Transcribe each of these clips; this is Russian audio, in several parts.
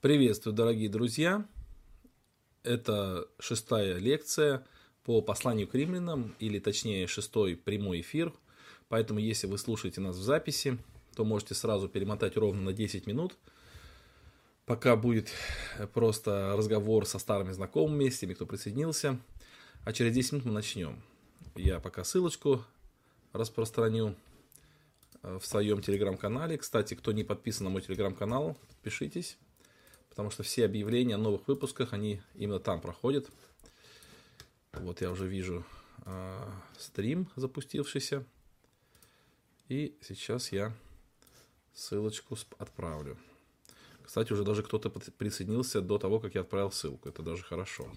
Приветствую, дорогие друзья! Это шестая лекция по посланию к римлянам, или точнее шестой прямой эфир. Поэтому, если вы слушаете нас в записи, то можете сразу перемотать ровно на 10 минут, пока будет просто разговор со старыми знакомыми, с теми, кто присоединился. А через 10 минут мы начнем. Я пока ссылочку распространю э, в своем телеграм-канале. Кстати, кто не подписан на мой телеграм-канал, подпишитесь потому что все объявления о новых выпусках, они именно там проходят. Вот я уже вижу э, стрим запустившийся. И сейчас я ссылочку отправлю. Кстати, уже даже кто-то присоединился до того, как я отправил ссылку. Это даже хорошо.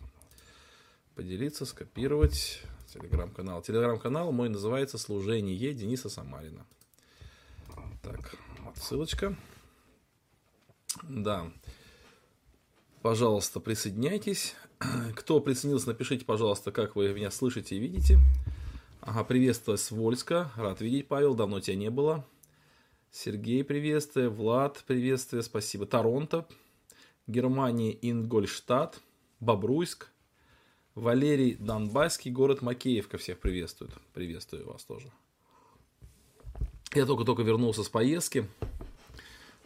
Поделиться, скопировать. Телеграм-канал. Телеграм-канал мой называется «Служение Дениса Самарина». Так, вот ссылочка. Да. Пожалуйста, присоединяйтесь. Кто присоединился, напишите, пожалуйста, как вы меня слышите и видите. Ага, приветствую с Вольска. Рад видеть, Павел. Давно тебя не было. Сергей, приветствие. Влад, приветствие. Спасибо. Торонто. Германия, Ингольштадт. Бобруйск. Валерий Донбасский, город Макеевка. Всех приветствует. Приветствую вас тоже. Я только-только вернулся с поездки.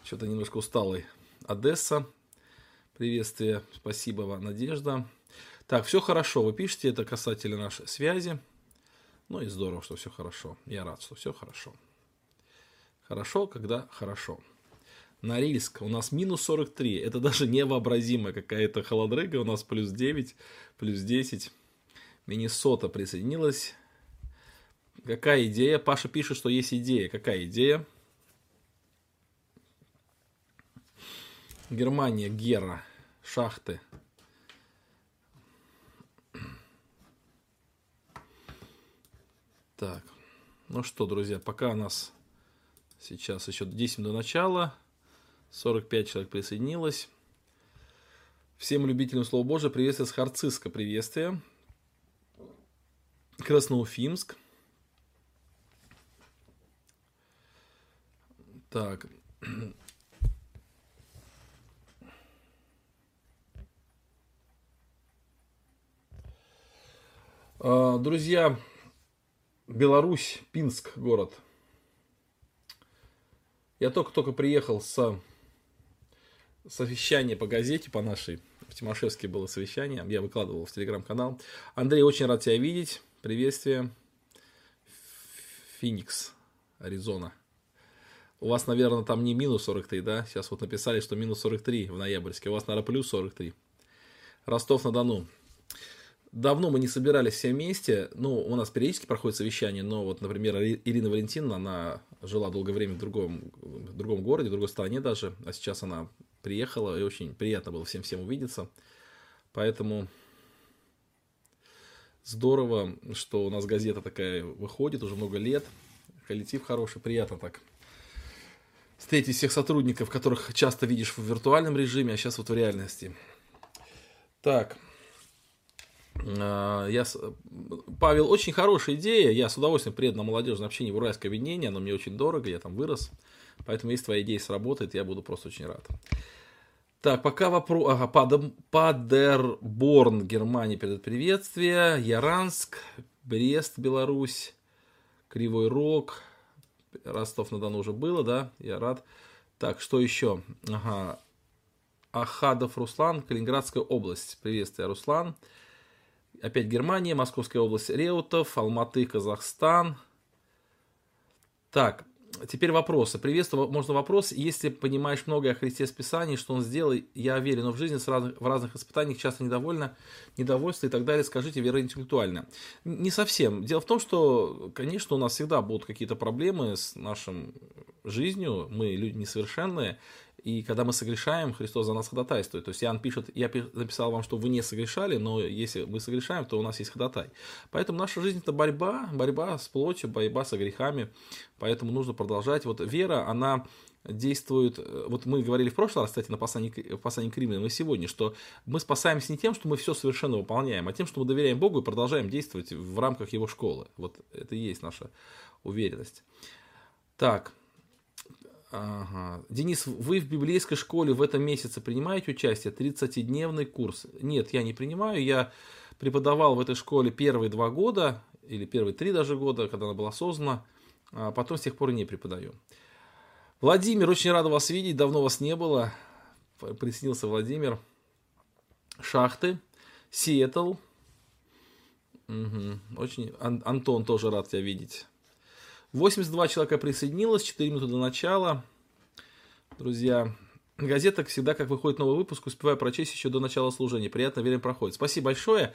Что-то немножко усталый. Одесса. Приветствие, спасибо Надежда. Так, все хорошо, вы пишете, это касательно нашей связи. Ну и здорово, что все хорошо. Я рад, что все хорошо. Хорошо, когда хорошо. Норильск, у нас минус 43. Это даже невообразимая какая-то холодрыга. У нас плюс 9, плюс 10. Миннесота присоединилась. Какая идея? Паша пишет, что есть идея. Какая идея? Германия, Гера, шахты. Так, ну что, друзья, пока у нас сейчас еще 10 до начала, 45 человек присоединилось. Всем любителям Слова Божия приветствие с Харциска, приветствие. Красноуфимск. Так, друзья, Беларусь, Пинск город. Я только-только приехал с совещания по газете, по нашей. В Тимошевске было совещание, я выкладывал в телеграм-канал. Андрей, очень рад тебя видеть. Приветствие. Феникс, Аризона. У вас, наверное, там не минус 43, да? Сейчас вот написали, что минус 43 в ноябрьске. У вас, наверное, плюс 43. Ростов-на-Дону. Давно мы не собирались все вместе. Ну, у нас периодически проходит совещание, но вот, например, Ирина Валентиновна, она жила долгое время в другом, в другом городе, в другой стране даже, а сейчас она приехала, и очень приятно было всем-всем увидеться. Поэтому здорово, что у нас газета такая выходит уже много лет. Коллектив хороший, приятно так встретить всех сотрудников, которых часто видишь в виртуальном режиме, а сейчас вот в реальности. Так, я, Павел, очень хорошая идея. Я с удовольствием приеду на молодежное общение в Уральское объединение. Оно мне очень дорого, я там вырос. Поэтому, если твоя идея сработает, я буду просто очень рад. Так, пока вопрос... Ага, Падерборн, Германия передает приветствие. Яранск, Брест, Беларусь, Кривой Рог, Ростов-на-Дону уже было, да? Я рад. Так, что еще? Ага. Ахадов Руслан, Калининградская область. Приветствие, Руслан. Опять Германия, Московская область, Реутов, Алматы, Казахстан. Так, теперь вопросы. Приветствую, можно вопрос. Если понимаешь многое о Христе с Писаний, что Он сделал, я верю, но в жизни в разных испытаниях часто недовольна, недовольство и так далее, скажите вероинтеллектуально. Не совсем. Дело в том, что, конечно, у нас всегда будут какие-то проблемы с нашим жизнью, мы люди несовершенные, и когда мы согрешаем, Христос за нас ходатайствует. То есть Иоанн пишет, я написал вам, что вы не согрешали, но если мы согрешаем, то у нас есть ходатай. Поэтому наша жизнь это борьба, борьба с плотью, борьба со грехами. Поэтому нужно продолжать. Вот вера, она действует, вот мы говорили в прошлый раз, кстати, на послании, в послании к Римлянам и сегодня, что мы спасаемся не тем, что мы все совершенно выполняем, а тем, что мы доверяем Богу и продолжаем действовать в рамках Его школы. Вот это и есть наша уверенность. Так, Ага. Денис, вы в библейской школе в этом месяце принимаете участие? 30-дневный курс. Нет, я не принимаю. Я преподавал в этой школе первые два года, или первые три даже года, когда она была создана, а потом с тех пор не преподаю. Владимир, очень рад вас видеть, давно вас не было. Приснился Владимир. Шахты, Сиэтл. Угу. Очень... Ан- Антон тоже рад тебя видеть. 82 человека присоединилось, 4 минуты до начала. Друзья, газета всегда, как выходит новый выпуск, успеваю прочесть еще до начала служения. Приятно, время проходит. Спасибо большое.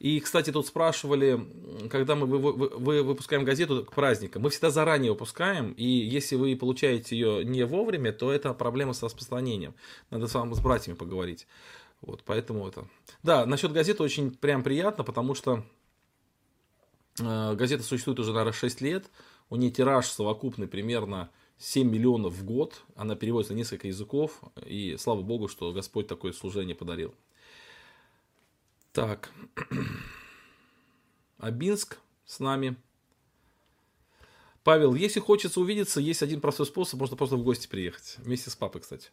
И, кстати, тут спрашивали, когда мы вы, вы, вы выпускаем газету к праздникам. Мы всегда заранее выпускаем, и если вы получаете ее не вовремя, то это проблема с распространением. Надо с вами с братьями поговорить. Вот, поэтому это... Да, насчет газеты очень прям приятно, потому что э, газета существует уже, наверное, 6 лет. У нее тираж совокупный примерно 7 миллионов в год. Она переводится на несколько языков. И слава богу, что Господь такое служение подарил. Так. Абинск с нами. Павел, если хочется увидеться, есть один простой способ. Можно просто в гости приехать. Вместе с папой, кстати.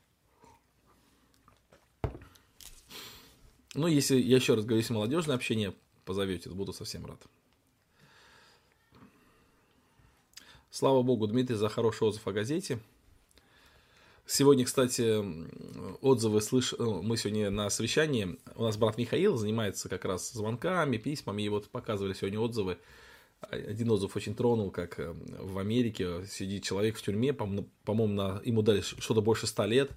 Ну, если, я еще раз говорю, если молодежное общение позовете, буду совсем рад. Слава богу, Дмитрий, за хороший отзыв о газете. Сегодня, кстати, отзывы слыш... Ну, мы сегодня на совещании, у нас брат Михаил занимается как раз звонками, письмами, и вот показывали сегодня отзывы. Один отзыв очень тронул, как э, в Америке сидит человек в тюрьме, по-моему, ему дали что-то больше ста лет,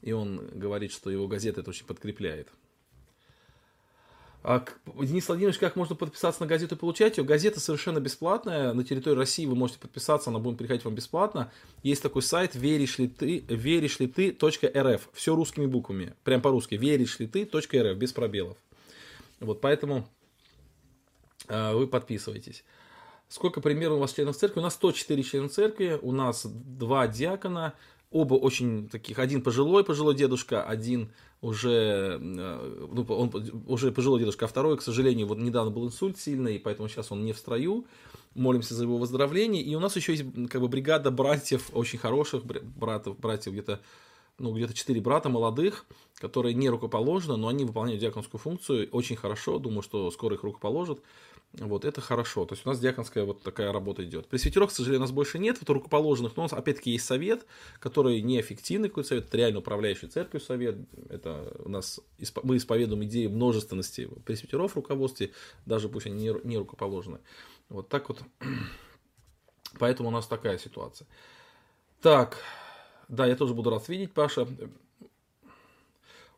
и он говорит, что его газета это очень подкрепляет. А, Денис Владимирович, как можно подписаться на газету и получать ее? Газета совершенно бесплатная. На территории России вы можете подписаться, она будет приходить вам бесплатно. Есть такой сайт веришь ли ты, веришь ли ты .рф. Все русскими буквами. Прям по-русски. Веришь ли ты .рф. Без пробелов. Вот поэтому э, вы подписывайтесь. Сколько примерно у вас членов церкви? У нас 104 члена церкви, у нас два диакона, оба очень таких, один пожилой, пожилой дедушка, один уже, э, ну, он уже пожилой дедушка, а второй, к сожалению, вот недавно был инсульт сильный, поэтому сейчас он не в строю. Молимся за его выздоровление. И у нас еще есть как бы бригада братьев, очень хороших братьев, братьев где-то ну, где-то четыре брата молодых, которые не рукоположены, но они выполняют диаконскую функцию очень хорошо. Думаю, что скоро их рукоположат. Вот, это хорошо. То есть у нас диаконская вот такая работа идет. Пресвитеров, к сожалению, у нас больше нет, вот рукоположенных, но у нас опять-таки есть совет, который неэффективный какой-то совет, это реально управляющий церковью совет. Это у нас, мы исповедуем идеи множественности пресвитеров в руководстве, даже пусть они не, не рукоположены. Вот так вот. Поэтому у нас такая ситуация. Так, да, я тоже буду рад видеть, Паша.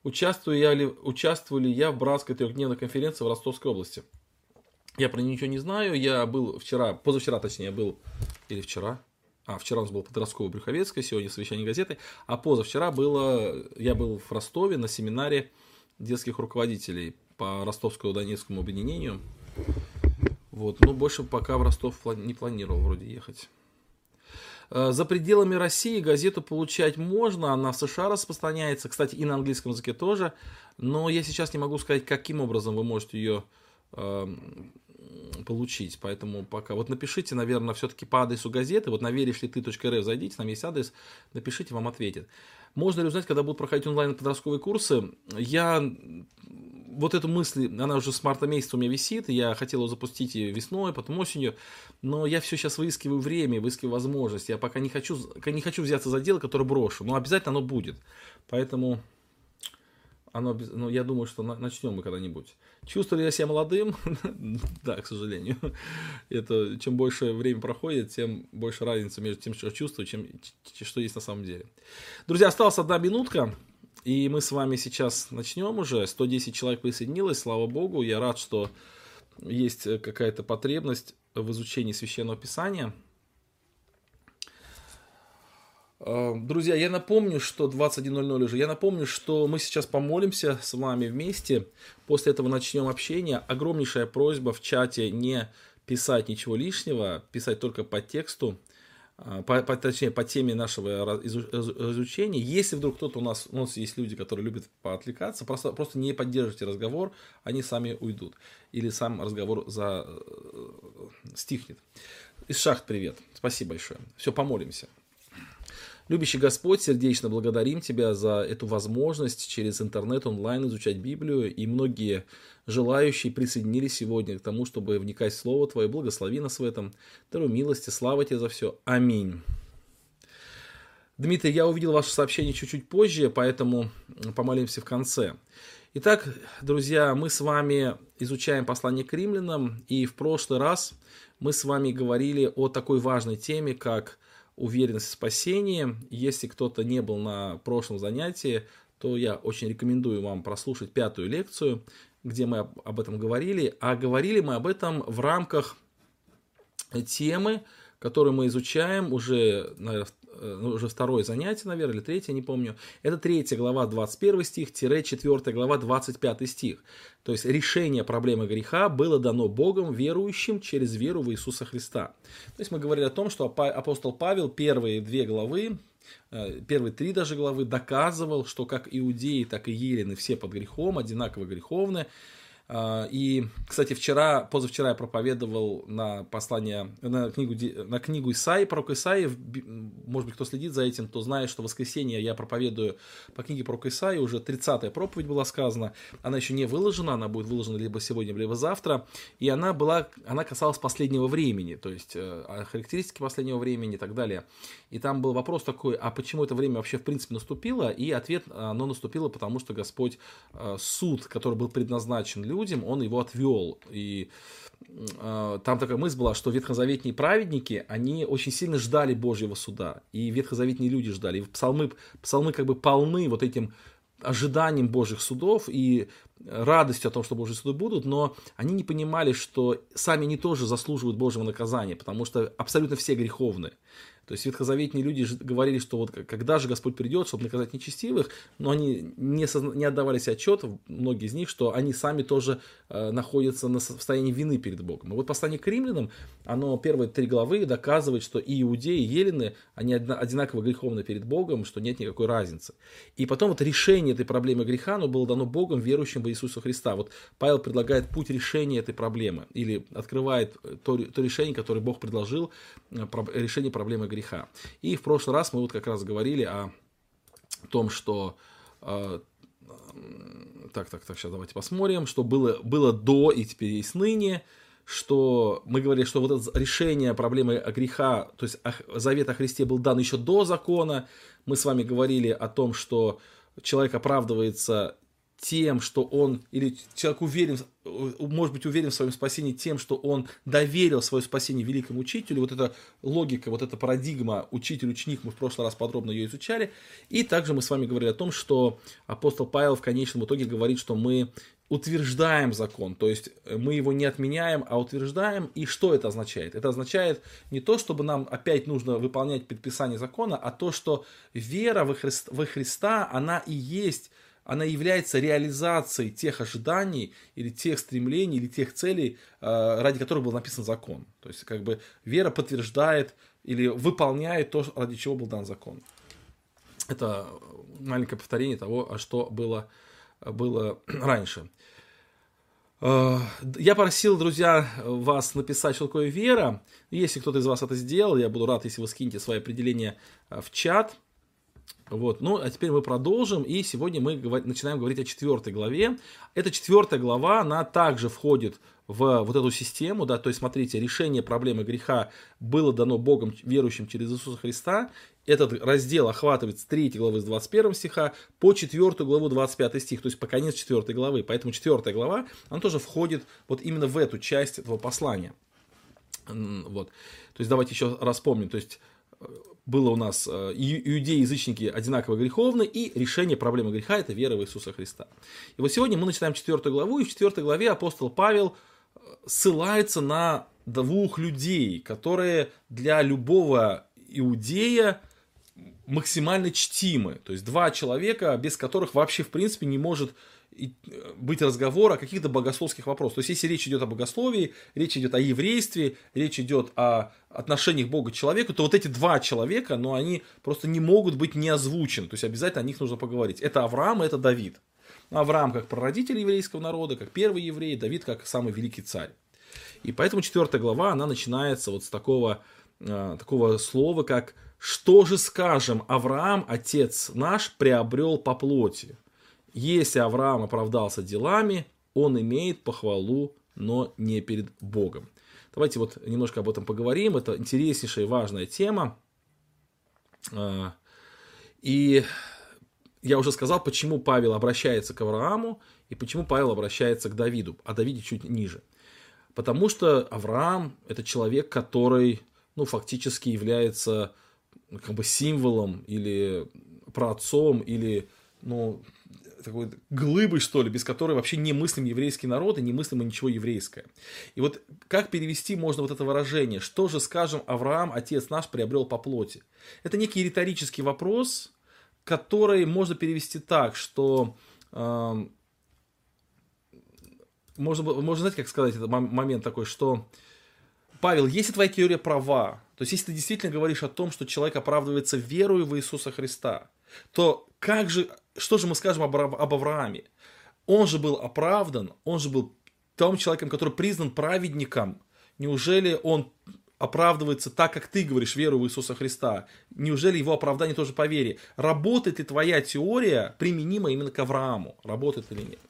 Участвую я ли, участвую ли я в братской трехдневной конференции в Ростовской области? Я про ничего не знаю. Я был вчера, позавчера точнее, был, или вчера, а, вчера у нас был подростковый Брюховецкая, сегодня совещание газеты. А позавчера было, я был в Ростове на семинаре детских руководителей по ростовскому Донецкому объединению. Вот, но больше пока в Ростов не планировал вроде ехать. Э, за пределами России газету получать можно, она в США распространяется, кстати, и на английском языке тоже, но я сейчас не могу сказать, каким образом вы можете ее получить. Поэтому пока. Вот напишите, наверное, все-таки по адресу газеты. Вот на веришь ли ты.рф зайдите, там есть адрес, напишите, вам ответят. Можно ли узнать, когда будут проходить онлайн подростковые курсы? Я вот эту мысль, она уже с марта месяца у меня висит, я хотел ее запустить и весной, потом осенью, но я все сейчас выискиваю время, выискиваю возможность. Я пока не хочу, не хочу взяться за дело, которое брошу, но обязательно оно будет. Поэтому оно, ну, я думаю, что начнем мы когда-нибудь. Чувствую ли я себя молодым? да, к сожалению. Это чем больше время проходит, тем больше разница между тем, что чувствую, чем что есть на самом деле. Друзья, осталась одна минутка, и мы с вами сейчас начнем уже. 110 человек присоединилось, слава богу. Я рад, что есть какая-то потребность в изучении священного писания. Эм, друзья, я напомню, что 21.00 уже, я напомню, что мы сейчас помолимся с вами вместе, после этого начнем общение. Огромнейшая просьба в чате не писать ничего лишнего, писать только по тексту, э, по, по, точнее, по теме нашего изучения. Если вдруг кто-то у нас, у нас есть люди, которые любят поотвлекаться, просто, просто не поддержите разговор, они сами уйдут. Или сам разговор за, э, стихнет. Из шахт привет. Спасибо большое. Все, помолимся. Любящий Господь, сердечно благодарим Тебя за эту возможность через интернет онлайн изучать Библию. И многие желающие присоединились сегодня к тому, чтобы вникать в Слово Твое. Благослови нас в этом. Даруй милости, слава Тебе за все. Аминь. Дмитрий, я увидел ваше сообщение чуть-чуть позже, поэтому помолимся в конце. Итак, друзья, мы с вами изучаем послание к римлянам, и в прошлый раз мы с вами говорили о такой важной теме, как уверенность в спасении. Если кто-то не был на прошлом занятии, то я очень рекомендую вам прослушать пятую лекцию, где мы об этом говорили. А говорили мы об этом в рамках темы, которую мы изучаем уже, наверное, ну, уже второе занятие, наверное, или третье, не помню. Это третья глава, 21 стих, тире 4 глава, 25 стих. То есть решение проблемы греха было дано Богом верующим через веру в Иисуса Христа. То есть мы говорили о том, что апостол Павел первые две главы, э, первые три даже главы доказывал, что как иудеи, так и елены все под грехом, одинаково греховны, и, кстати, вчера, позавчера я проповедовал на послание, на книгу, на книгу Исаи, пророк Исаи, может быть, кто следит за этим, то знает, что в воскресенье я проповедую по книге пророка Исаи, уже 30-я проповедь была сказана, она еще не выложена, она будет выложена либо сегодня, либо завтра, и она была, она касалась последнего времени, то есть э, характеристики последнего времени и так далее. И там был вопрос такой, а почему это время вообще в принципе наступило? И ответ, оно наступило, потому что Господь э, суд, который был предназначен людям, людям, он его отвел. И э, там такая мысль была, что ветхозаветные праведники, они очень сильно ждали Божьего суда. И ветхозаветные люди ждали. И псалмы, псалмы как бы полны вот этим ожиданием Божьих судов и радостью о том, что Божьи суды будут, но они не понимали, что сами они тоже заслуживают Божьего наказания, потому что абсолютно все греховны. То есть ветхозаветные люди говорили, что вот когда же Господь придет, чтобы наказать нечестивых, но они не, созна... не отдавали себе отчет, многие из них, что они сами тоже э, находятся на состоянии вины перед Богом. И вот послание к римлянам, оно первые три главы доказывает, что и иудеи, и елены, они одинаково греховны перед Богом, что нет никакой разницы. И потом вот решение этой проблемы греха, оно было дано Богом, верующим в Иисуса Христа. Вот Павел предлагает путь решения этой проблемы, или открывает то, то решение, которое Бог предложил, э, решение проблемы греха. И в прошлый раз мы вот как раз говорили о том, что э, так, так, так, сейчас давайте посмотрим, что было, было до и теперь есть ныне, что мы говорили, что вот это решение проблемы греха, то есть завет о Христе был дан еще до закона. Мы с вами говорили о том, что человек оправдывается тем, что он, или человек уверен, может быть уверен в своем спасении тем, что он доверил свое спасение великому учителю. Вот эта логика, вот эта парадигма учитель-ученик, мы в прошлый раз подробно ее изучали. И также мы с вами говорили о том, что апостол Павел в конечном итоге говорит, что мы утверждаем закон, то есть мы его не отменяем, а утверждаем. И что это означает? Это означает не то, чтобы нам опять нужно выполнять предписание закона, а то, что вера во Христа, во Христа она и есть она является реализацией тех ожиданий или тех стремлений или тех целей, э, ради которых был написан закон. То есть как бы вера подтверждает или выполняет то, ради чего был дан закон. Это маленькое повторение того, что было, было раньше. Э, я просил, друзья, вас написать, что такое вера. Если кто-то из вас это сделал, я буду рад, если вы скинете свои определения э, в чат. Вот. Ну, а теперь мы продолжим, и сегодня мы начинаем говорить о четвертой главе. Эта четвертая глава, она также входит в вот эту систему, да, то есть, смотрите, решение проблемы греха было дано Богом верующим через Иисуса Христа. Этот раздел охватывает с 3 главы с 21 стиха по 4 главу 25 стих, то есть по конец 4 главы. Поэтому 4 глава, она тоже входит вот именно в эту часть этого послания. Вот. То есть давайте еще раз помним. То есть было у нас э, иудеи, язычники одинаково греховны, и решение проблемы греха – это вера в Иисуса Христа. И вот сегодня мы начинаем четвертую главу, и в четвертой главе апостол Павел э, ссылается на двух людей, которые для любого иудея максимально чтимы. То есть два человека, без которых вообще в принципе не может Э, быть разговор о каких-то богословских вопросах. То есть, если речь идет о богословии, речь идет о еврействе, речь идет о отношениях Бога к человеку, то вот эти два человека, но ну, они просто не могут быть не озвучены. То есть, обязательно о них нужно поговорить. Это Авраам и это Давид. Авраам как прародитель еврейского народа, как первый еврей, Давид как самый великий царь. И поэтому четвертая глава, она начинается вот с такого, э, такого слова, как что же скажем, Авраам, отец наш, приобрел по плоти? Если Авраам оправдался делами, он имеет похвалу, но не перед Богом. Давайте вот немножко об этом поговорим. Это интереснейшая и важная тема. А, и я уже сказал, почему Павел обращается к Аврааму и почему Павел обращается к Давиду, а Давиде чуть ниже. Потому что Авраам – это человек, который ну, фактически является как бы символом или праотцом, или ну, такой глыбой, что ли, без которой вообще не мыслим еврейский народ и не мыслим ничего еврейское. И вот как перевести можно вот это выражение? Что же, скажем, Авраам, отец наш, приобрел по плоти? Это некий риторический вопрос, который можно перевести так, что э, можно, можно, знаете, как сказать, этот момент такой, что Павел, если твоя теория права, то есть если ты действительно говоришь о том, что человек оправдывается верою в Иисуса Христа, то как же, что же мы скажем об, об Аврааме? Он же был оправдан, он же был том человеком, который признан праведником. Неужели он оправдывается так, как ты говоришь, веру в Иисуса Христа? Неужели его оправдание тоже по вере? Работает ли твоя теория применима именно к Аврааму? Работает или нет?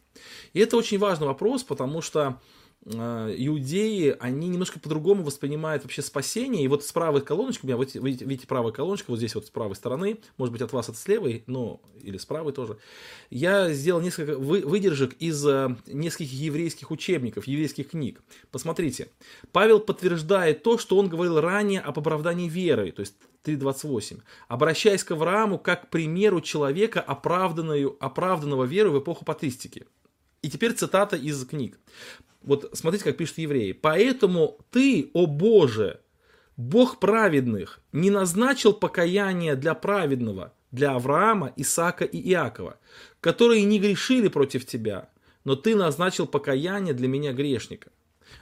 И это очень важный вопрос, потому что иудеи, они немножко по-другому воспринимают вообще спасение. И вот с правой колоночкой, у меня, вот, видите, видите, правая колоночка, вот здесь вот с правой стороны, может быть, от вас это с левой, но или с правой тоже. Я сделал несколько выдержек из э, нескольких еврейских учебников, еврейских книг. Посмотрите, Павел подтверждает то, что он говорил ранее об оправдании веры, то есть 3.28. Обращаясь к Аврааму как к примеру человека, оправданного, оправданного верой в эпоху патристики. И теперь цитата из книг. Вот смотрите, как пишут евреи. «Поэтому ты, о Боже, Бог праведных, не назначил покаяние для праведного, для Авраама, Исаака и Иакова, которые не грешили против тебя, но ты назначил покаяние для меня грешника».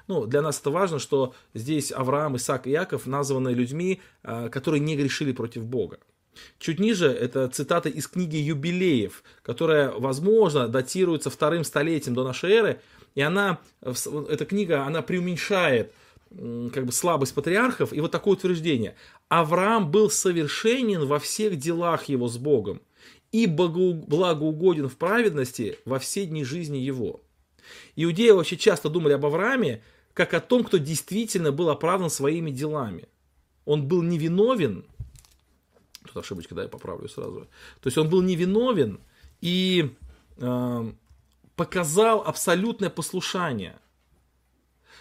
Ну, для нас это важно, что здесь Авраам, Исаак и Иаков названы людьми, а, которые не грешили против Бога. Чуть ниже это цитата из книги «Юбилеев», которая, возможно, датируется вторым столетием до нашей эры, и она, эта книга, она преуменьшает как бы слабость патриархов, и вот такое утверждение. Авраам был совершенен во всех делах его с Богом, и благоугоден в праведности во все дни жизни его. Иудеи вообще часто думали об Аврааме, как о том, кто действительно был оправдан своими делами. Он был невиновен, тут ошибочка, да, я поправлю сразу. То есть он был невиновен, и э, показал абсолютное послушание.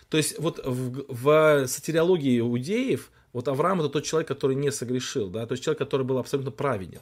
То есть вот в, в сатириологии иудеев, вот Авраам это тот человек, который не согрешил, да, то есть человек, который был абсолютно праведен.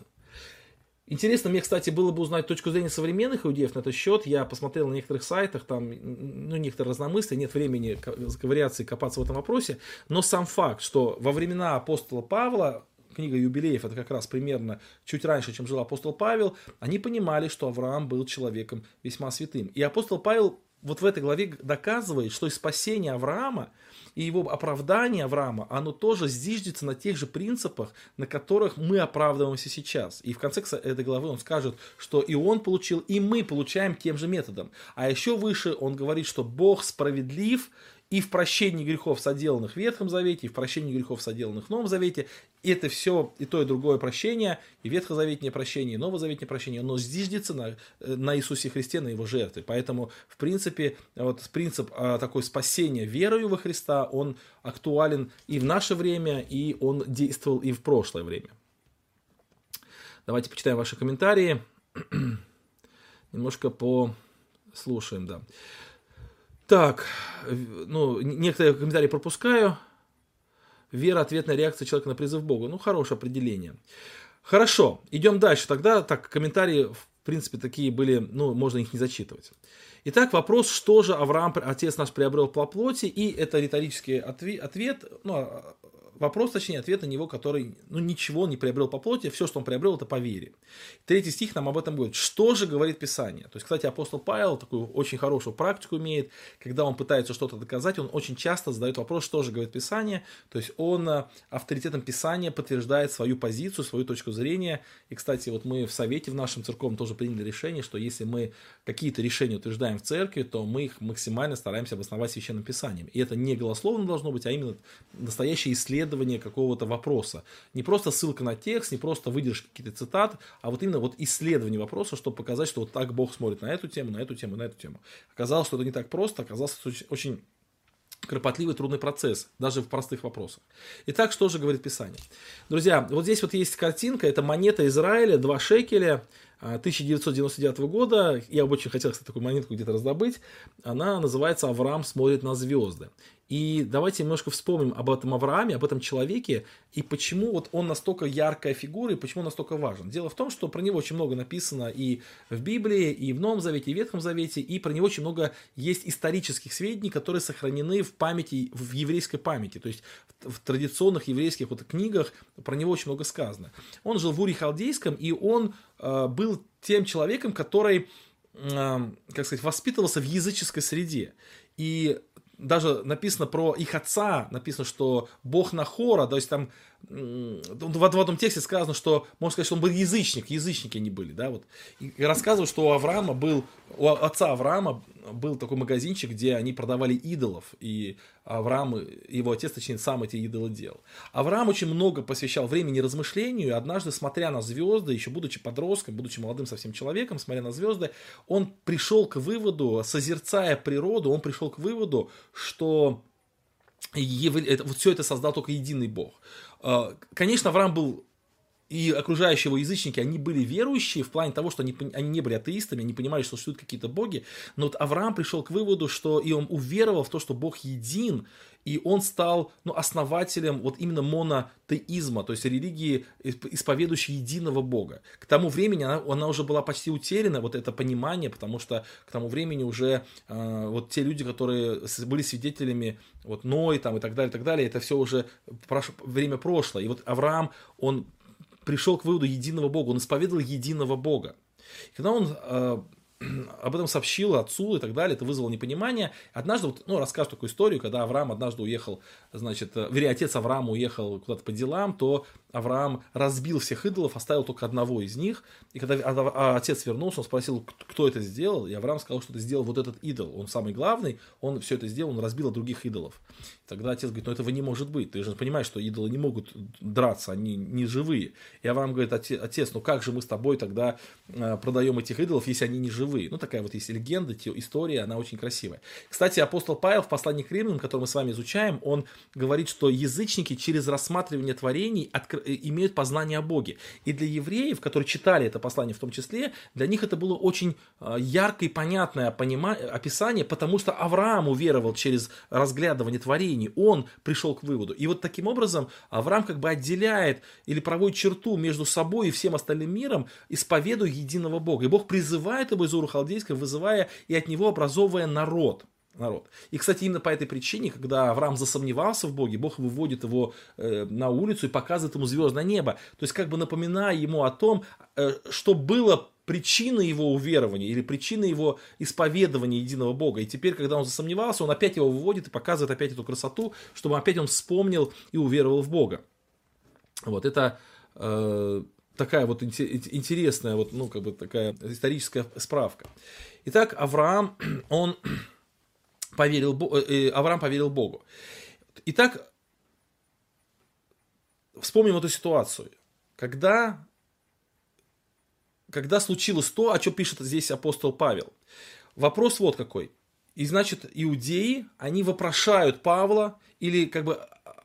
Интересно, мне, кстати, было бы узнать точку зрения современных иудеев на этот счет. Я посмотрел на некоторых сайтах, там, ну, некоторые разномыслия, нет времени ковыряться и копаться в этом вопросе. Но сам факт, что во времена апостола Павла книга юбилеев, это как раз примерно чуть раньше, чем жил апостол Павел, они понимали, что Авраам был человеком весьма святым. И апостол Павел вот в этой главе доказывает, что и спасение Авраама и его оправдание Авраама, оно тоже зиждется на тех же принципах, на которых мы оправдываемся сейчас. И в конце этой главы он скажет, что и он получил, и мы получаем тем же методом. А еще выше он говорит, что Бог справедлив и в прощении грехов, соделанных в Ветхом Завете, и в прощении грехов, соделанных в Новом Завете. И это все, и то, и другое прощение, и ветхозаветнее прощение, и новозаветнее прощение, оно зиждется на, на Иисусе Христе, на Его жертве. Поэтому, в принципе, вот принцип а, такой спасения верою во Христа, он актуален и в наше время, и он действовал и в прошлое время. Давайте почитаем ваши комментарии. Немножко послушаем, да. Так, ну, некоторые комментарии пропускаю. Вера – ответная реакция человека на призыв Бога. Ну, хорошее определение. Хорошо, идем дальше. Тогда, так, комментарии, в принципе, такие были, ну, можно их не зачитывать. Итак, вопрос, что же Авраам, отец наш, приобрел по плоти, и это риторический ответ, ну, вопрос, точнее, ответ на него, который, ну, ничего не приобрел по плоти, все, что он приобрел, это по вере. Третий стих нам об этом говорит. Что же говорит Писание? То есть, кстати, апостол Павел такую очень хорошую практику имеет, когда он пытается что-то доказать, он очень часто задает вопрос, что же говорит Писание, то есть он э, авторитетом Писания подтверждает свою позицию, свою точку зрения, и, кстати, вот мы в Совете в нашем церковном тоже приняли решение, что если мы какие-то решения утверждаем в церкви, то мы их максимально стараемся обосновать священным Писанием. И это не голословно должно быть, а именно настоящее исследование исследование какого-то вопроса. Не просто ссылка на текст, не просто выдержки какие-то цитаты, а вот именно вот исследование вопроса, чтобы показать, что вот так Бог смотрит на эту тему, на эту тему, на эту тему. Оказалось, что это не так просто, оказалось, очень, очень кропотливый, трудный процесс, даже в простых вопросах. Итак, что же говорит Писание? Друзья, вот здесь вот есть картинка, это монета Израиля, два шекеля, 1999 а, года, я бы очень хотел, кстати, такую монетку где-то раздобыть, она называется «Авраам смотрит на звезды». И давайте немножко вспомним об этом Аврааме, об этом человеке, и почему вот он настолько яркая фигура, и почему он настолько важен. Дело в том, что про него очень много написано и в Библии, и в Новом Завете, и в Ветхом Завете, и про него очень много есть исторических сведений, которые сохранены в памяти, в еврейской памяти, то есть в, традиционных еврейских вот книгах про него очень много сказано. Он жил в Уре Халдейском, и он э, был тем человеком, который, э, как сказать, воспитывался в языческой среде. И даже написано про их отца, написано, что Бог Нахора, то есть там в, этом тексте сказано, что, можно сказать, что он был язычник, язычники они были, да, вот. И рассказывают, что у Авраама был, у отца Авраама был такой магазинчик, где они продавали идолов, и Авраам, его отец, точнее, сам эти идолы делал. Авраам очень много посвящал времени размышлению, и однажды, смотря на звезды, еще будучи подростком, будучи молодым совсем человеком, смотря на звезды, он пришел к выводу, созерцая природу, он пришел к выводу, что вот все это создал только единый Бог. А, конечно, Авраам был и окружающие его язычники, они были верующие в плане того, что они, они не были атеистами, они понимали, что существуют какие-то боги, но вот Авраам пришел к выводу, что и он уверовал в то, что Бог един, и он стал ну, основателем вот именно монотеизма, то есть религии, исповедующей единого Бога. К тому времени она, она уже была почти утеряна, вот это понимание, потому что к тому времени уже э, вот те люди, которые были свидетелями, вот Ной там и так далее, и так далее, это все уже прош... время прошлое. И вот Авраам, он пришел к выводу единого Бога, он исповедовал единого Бога. И когда он э, об этом сообщил отцу и так далее, это вызвало непонимание. Однажды, вот, ну, расскажу такую историю, когда Авраам однажды уехал, значит, э, вернее, отец Авраама уехал куда-то по делам, то Авраам разбил всех идолов, оставил только одного из них. И когда а, отец вернулся, он спросил, кто это сделал, и Авраам сказал, что это сделал вот этот идол. Он самый главный, он все это сделал, он разбил других идолов. Тогда отец говорит, ну этого не может быть, ты же понимаешь, что идолы не могут драться, они не живые. И Авраам говорит, отец, ну как же мы с тобой тогда э, продаем этих идолов, если они не живые? Ну такая вот есть легенда, история, она очень красивая. Кстати, апостол Павел в послании к римлянам, которое мы с вами изучаем, он говорит, что язычники через рассматривание творений откры... Э, имеют познание о Боге. И для евреев, которые читали это послание в том числе, для них это было очень э, яркое и понятное понима... описание, потому что Авраам уверовал через разглядывание творений откровении, он пришел к выводу. И вот таким образом Авраам как бы отделяет или проводит черту между собой и всем остальным миром, исповедуя единого Бога. И Бог призывает его из Уру вызывая и от него образовывая народ народ. И, кстати, именно по этой причине, когда Авраам засомневался в Боге, Бог выводит его э, на улицу и показывает ему звездное небо. То есть, как бы напоминая ему о том, э, что было причина его уверования или причина его исповедования единого Бога. И теперь, когда он засомневался, он опять его выводит и показывает опять эту красоту, чтобы опять он вспомнил и уверовал в Бога. Вот это э, такая вот интересная, вот, ну, как бы такая историческая справка. Итак, Авраам, он поверил, э, э, Авраам поверил Богу. Итак, вспомним эту ситуацию. Когда когда случилось то, о чем пишет здесь апостол Павел. Вопрос вот какой. И значит, иудеи, они вопрошают Павла или как бы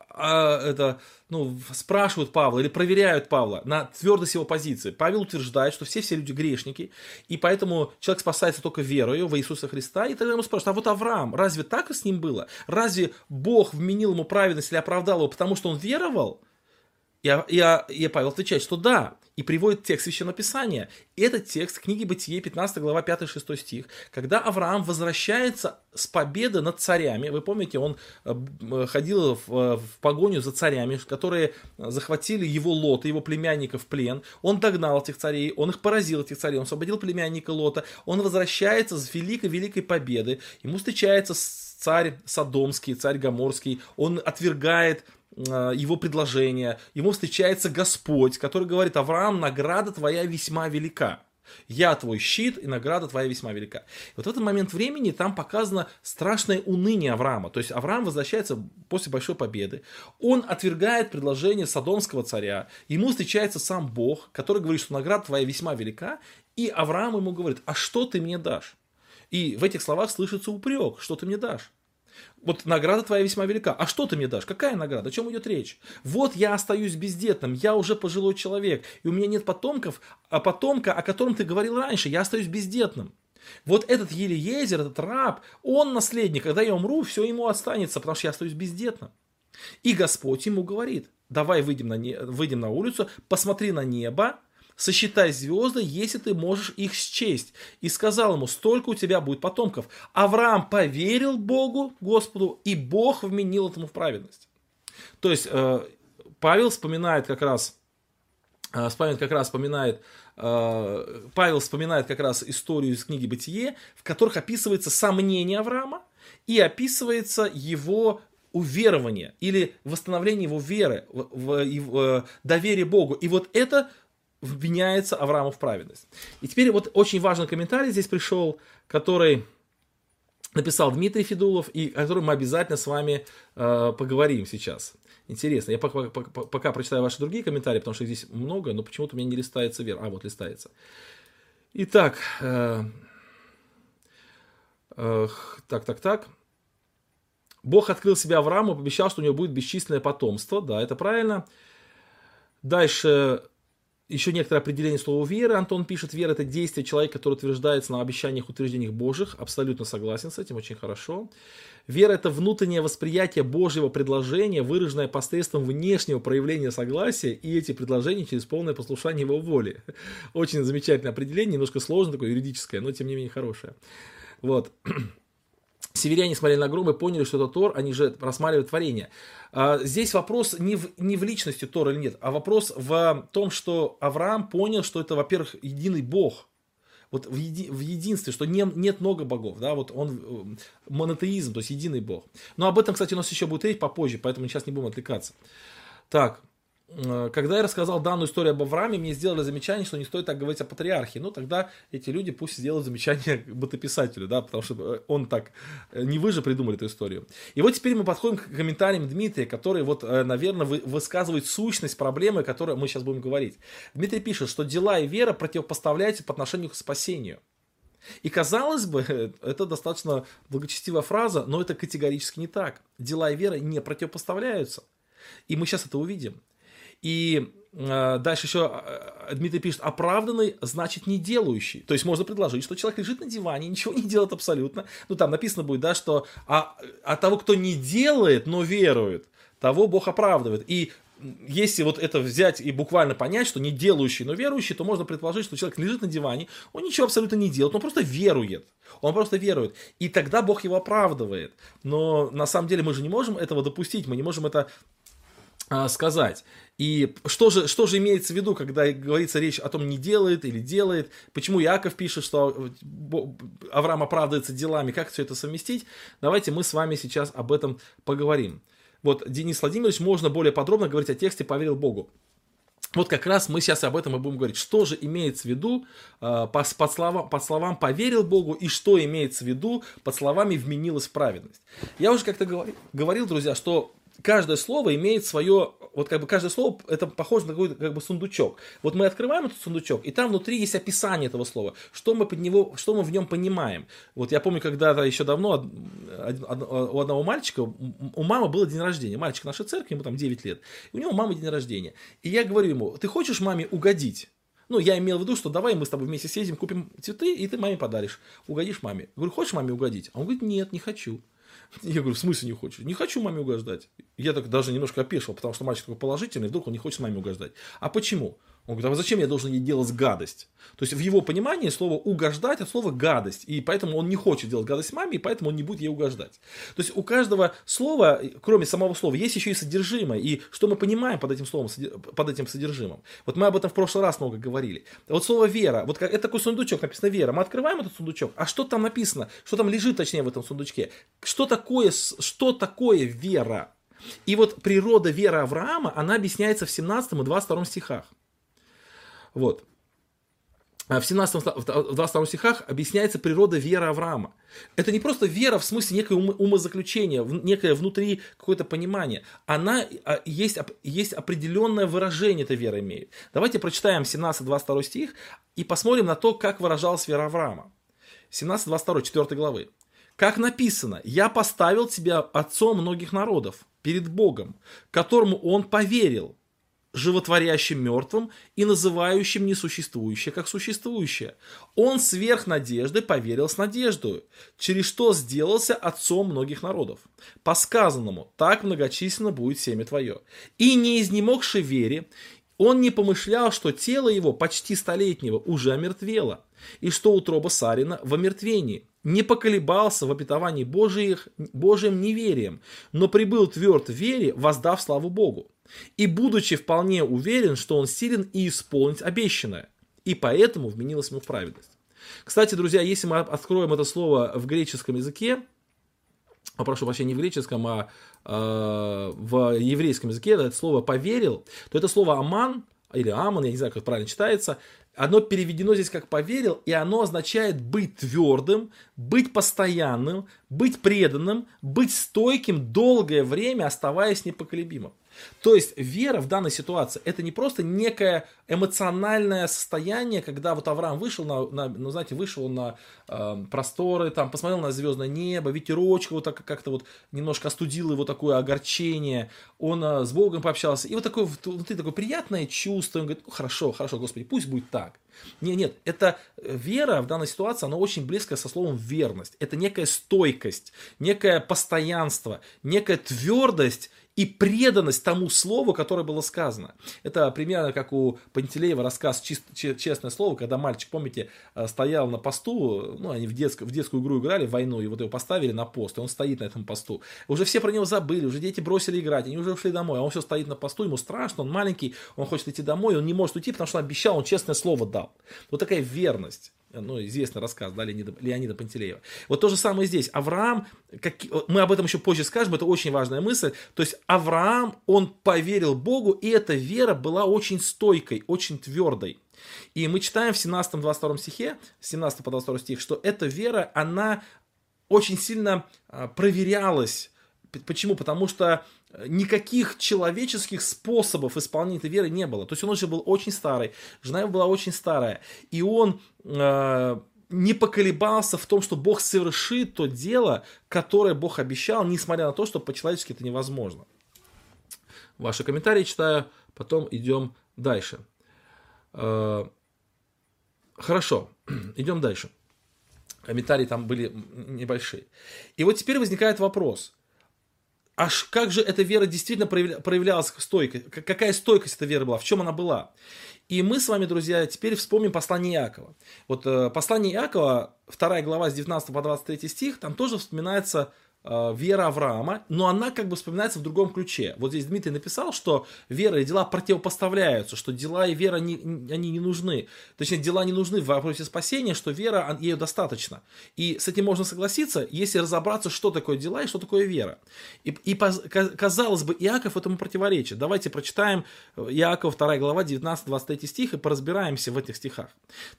а, это, ну, спрашивают Павла или проверяют Павла на твердость его позиции. Павел утверждает, что все-все люди грешники, и поэтому человек спасается только верою в Иисуса Христа. И тогда ему спрашивают, а вот Авраам, разве так и с ним было? Разве Бог вменил ему праведность или оправдал его, потому что он веровал? И, и, и Павел отвечает, что да, и приводит текст Священного Писания. Этот текст книги Бытие, 15 глава, 5-6 стих, когда Авраам возвращается с победы над царями, вы помните, он э, ходил в, э, в погоню за царями, которые захватили его Лота, его племянника в плен, он догнал этих царей, он их поразил, этих царей, он освободил племянника Лота, он возвращается с великой-великой победы, ему встречается царь Содомский, царь Гоморский, он отвергает Э, его предложение, ему встречается Господь, который говорит, Авраам, награда твоя весьма велика. Я твой щит, и награда твоя весьма велика. И вот в этот момент времени там показано страшное уныние Авраама. То есть Авраам возвращается после большой победы. Он отвергает предложение Содомского царя. Ему встречается сам Бог, который говорит, что награда твоя весьма велика. И Авраам ему говорит, а что ты мне дашь? И в этих словах слышится упрек, что ты мне дашь. Вот награда твоя весьма велика. А что ты мне дашь? Какая награда? О чем идет речь? Вот я остаюсь бездетным, я уже пожилой человек, и у меня нет потомков, а потомка, о котором ты говорил раньше, я остаюсь бездетным. Вот этот Елиезер, этот раб, он наследник, когда я умру, все ему останется, потому что я остаюсь бездетным. И Господь ему говорит, давай выйдем на, не... выйдем на улицу, посмотри на небо, сосчитай звезды, если ты можешь их счесть. И сказал ему, столько у тебя будет потомков. Авраам поверил Богу, Господу, и Бог вменил этому в праведность. То есть э, Павел вспоминает как раз, э, вспоминает как раз вспоминает э, Павел вспоминает как раз историю из книги Бытие, в которых описывается сомнение Авраама и описывается его уверование или восстановление его веры, в, в, в доверие Богу. И вот это вменяется Аврааму в праведность. И теперь вот очень важный комментарий здесь пришел, который написал Дмитрий Федулов, и о котором мы обязательно с вами э, поговорим сейчас. Интересно, я пока, пока, пока прочитаю ваши другие комментарии, потому что их здесь много, но почему-то у меня не листается вверх. А, вот листается. Итак, э, э, так, так, так. Бог открыл себя Аврааму, пообещал, что у него будет бесчисленное потомство. Да, это правильно. Дальше еще некоторое определение слова веры. Антон пишет, вера это действие человека, который утверждается на обещаниях, утверждениях Божьих. Абсолютно согласен с этим, очень хорошо. Вера это внутреннее восприятие Божьего предложения, выраженное посредством внешнего проявления согласия и эти предложения через полное послушание его воли. Очень замечательное определение, немножко сложное, такое юридическое, но тем не менее хорошее. Вот. Северяне смотрели на гром и поняли, что это Тор, они же рассматривают творение. А, здесь вопрос не в, не в личности Тора или нет, а вопрос в том, что Авраам понял, что это, во-первых, единый Бог. Вот в, еди, в единстве, что не, нет много богов, да, вот он э, монотеизм, то есть единый Бог. Но об этом, кстати, у нас еще будет речь попозже, поэтому сейчас не будем отвлекаться. Так, когда я рассказал данную историю об Аврааме, мне сделали замечание, что не стоит так говорить о патриархе. Ну, тогда эти люди пусть сделают замечание бытописателю, да, потому что э, он так, э, не вы же придумали эту историю. И вот теперь мы подходим к комментариям Дмитрия, который вот, наверное, высказывает сущность проблемы, о которой мы сейчас будем говорить. Дмитрий пишет, что дела и вера противопоставляются по отношению к спасению. И казалось бы, это достаточно благочестивая фраза, но это категорически не так. Дела и вера не противопоставляются. И мы сейчас это увидим. И э, дальше еще э, Дмитрий пишет, оправданный значит не делающий. То есть можно предложить, что человек лежит на диване, ничего не делает абсолютно. Ну там написано будет, да, что а, а того, кто не делает, но верует, того Бог оправдывает. И если вот это взять и буквально понять, что не делающий, но верующий, то можно предположить, что человек лежит на диване, он ничего абсолютно не делает, он просто верует. Он просто верует. И тогда Бог его оправдывает. Но на самом деле мы же не можем этого допустить, мы не можем это а, сказать. И что же, что же имеется в виду, когда говорится речь о том, не делает или делает? Почему Яков пишет, что Авраам оправдывается делами? Как все это совместить? Давайте мы с вами сейчас об этом поговорим. Вот Денис Владимирович, можно более подробно говорить о тексте «Поверил Богу». Вот как раз мы сейчас об этом и будем говорить. Что же имеется в виду э, под, под, словам, под словам «поверил Богу» и что имеется в виду под словами «вменилась праведность». Я уже как-то говорил, друзья, что каждое слово имеет свое, вот как бы каждое слово, это похоже на какой-то как бы сундучок. Вот мы открываем этот сундучок, и там внутри есть описание этого слова, что мы под него, что мы в нем понимаем. Вот я помню, когда-то еще давно у одного мальчика, у мамы было день рождения, мальчик нашей церкви, ему там 9 лет, и у него мама день рождения. И я говорю ему, ты хочешь маме угодить? Ну, я имел в виду, что давай мы с тобой вместе съездим, купим цветы, и ты маме подаришь. Угодишь маме. Говорю, хочешь маме угодить? А он говорит, нет, не хочу. Я говорю, в смысле не хочешь? Не хочу маме угождать. Я так даже немножко опешил, потому что мальчик такой положительный, вдруг он не хочет маме угождать. А почему? Он говорит, а зачем я должен ей делать гадость? То есть в его понимании слово угождать от слова гадость. И поэтому он не хочет делать гадость маме, и поэтому он не будет ей угождать. То есть у каждого слова, кроме самого слова, есть еще и содержимое. И что мы понимаем под этим словом, под этим содержимым. Вот мы об этом в прошлый раз много говорили. Вот слово вера, вот как, это такой сундучок, написано вера. Мы открываем этот сундучок, а что там написано? Что там лежит, точнее, в этом сундучке? Что такое, что такое вера? И вот природа веры Авраама, она объясняется в 17 и 22 стихах. Вот. а в 17 в 22 стихах объясняется природа веры Авраама. Это не просто вера в смысле некое умозаключение, некое внутри какое-то понимание. Она а, есть, есть определенное выражение этой веры имеет. Давайте прочитаем 17-22 стих и посмотрим на то, как выражалась вера Авраама. 17-22, 4 главы. Как написано, «Я поставил тебя отцом многих народов перед Богом, которому он поверил, животворящим мертвым и называющим несуществующее как существующее. Он сверх надежды поверил с надеждой, через что сделался отцом многих народов. По сказанному, так многочисленно будет семя твое. И не изнемогший вере, он не помышлял, что тело его почти столетнего уже омертвело, и что утроба Сарина в омертвении. Не поколебался в обетовании Божиих, Божьим неверием, но прибыл тверд в вере, воздав славу Богу и будучи вполне уверен, что он силен и исполнить обещанное, и поэтому вменилась ему праведность. Кстати, друзья, если мы откроем это слово в греческом языке, а прошу прощения, не в греческом, а э, в еврейском языке, это слово «поверил», то это слово «аман» или «аман», я не знаю, как правильно читается, оно переведено здесь как «поверил», и оно означает быть твердым, быть постоянным, быть преданным, быть стойким долгое время, оставаясь непоколебимым. То есть вера в данной ситуации это не просто некое эмоциональное состояние, когда вот Авраам вышел на, на ну знаете, вышел на э, просторы, там посмотрел на звездное небо, ветерочка вот так как-то вот немножко остудил его такое огорчение, он э, с Богом пообщался, и вот такое внутри такое приятное чувство, он говорит, ну, хорошо, хорошо, Господи, пусть будет так. Нет, нет, это вера в данной ситуации, она очень близкая со словом верность. Это некая стойкость, некое постоянство, некая твердость и преданность тому слову, которое было сказано. Это примерно как у Пантелеева рассказ «Честное слово», когда мальчик, помните, э, стоял на посту, ну, они в, детск, в детскую игру играли, в войну, и вот его поставили на пост, и он стоит на этом посту. Уже все про него забыли, уже дети бросили играть, они уже ушли домой, а он все стоит на посту, ему страшно, он маленький, он хочет идти домой, он не может уйти, потому что он обещал, он честное слово дал. Вот такая верность ну, известный рассказ да, Леонида, Леонида Пантелеева. Вот то же самое здесь. Авраам, как, мы об этом еще позже скажем, это очень важная мысль. То есть Авраам, он поверил Богу, и эта вера была очень стойкой, очень твердой. И мы читаем в 17-22 стихе, 17 по 22 стих, что эта вера, она очень сильно а, проверялась. Почему? Потому что никаких человеческих способов исполнения этой веры не было. То есть он уже был очень старый, жена его была очень старая, и он э, не поколебался в том, что Бог совершит то дело, которое Бог обещал, несмотря на то, что по-человечески это невозможно. Ваши комментарии читаю, потом идем дальше. Э, хорошо, идем дальше. Комментарии там были небольшие. И вот теперь возникает вопрос – аж как же эта вера действительно проявлялась стойко, какая стойкость этой веры была, в чем она была. И мы с вами, друзья, теперь вспомним послание Иакова. Вот э, послание Иакова, 2 глава с 19 по 23 стих, там тоже вспоминается вера Авраама, но она как бы вспоминается в другом ключе. Вот здесь Дмитрий написал, что вера и дела противопоставляются, что дела и вера не, они не нужны. Точнее, дела не нужны в вопросе спасения, что вера, ее достаточно. И с этим можно согласиться, если разобраться, что такое дела и что такое вера. И, и казалось бы, Иаков этому противоречит. Давайте прочитаем э, Иаков 2 глава 19-23 стих и поразбираемся в этих стихах.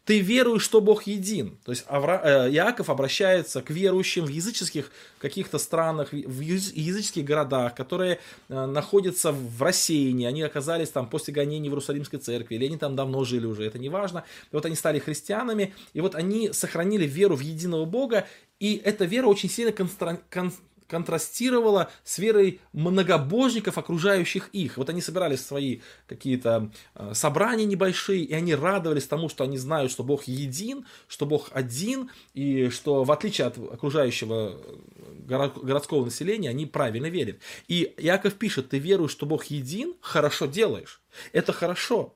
«Ты веруешь, что Бог един». То есть Авра... Э, Иаков обращается к верующим в языческих каких-то странах, в языческих городах, которые э, находятся в рассеянии, они оказались там после гонений в Иерусалимской церкви, или они там давно жили уже, это не важно. И вот они стали христианами, и вот они сохранили веру в единого Бога, и эта вера очень сильно контрастировала с верой многобожников, окружающих их. Вот они собирались в свои какие-то э, собрания небольшие, и они радовались тому, что они знают, что Бог един, что Бог один, и что в отличие от окружающего городского населения, они правильно верят. И Яков пишет, ты веруешь, что Бог един, хорошо делаешь. Это хорошо.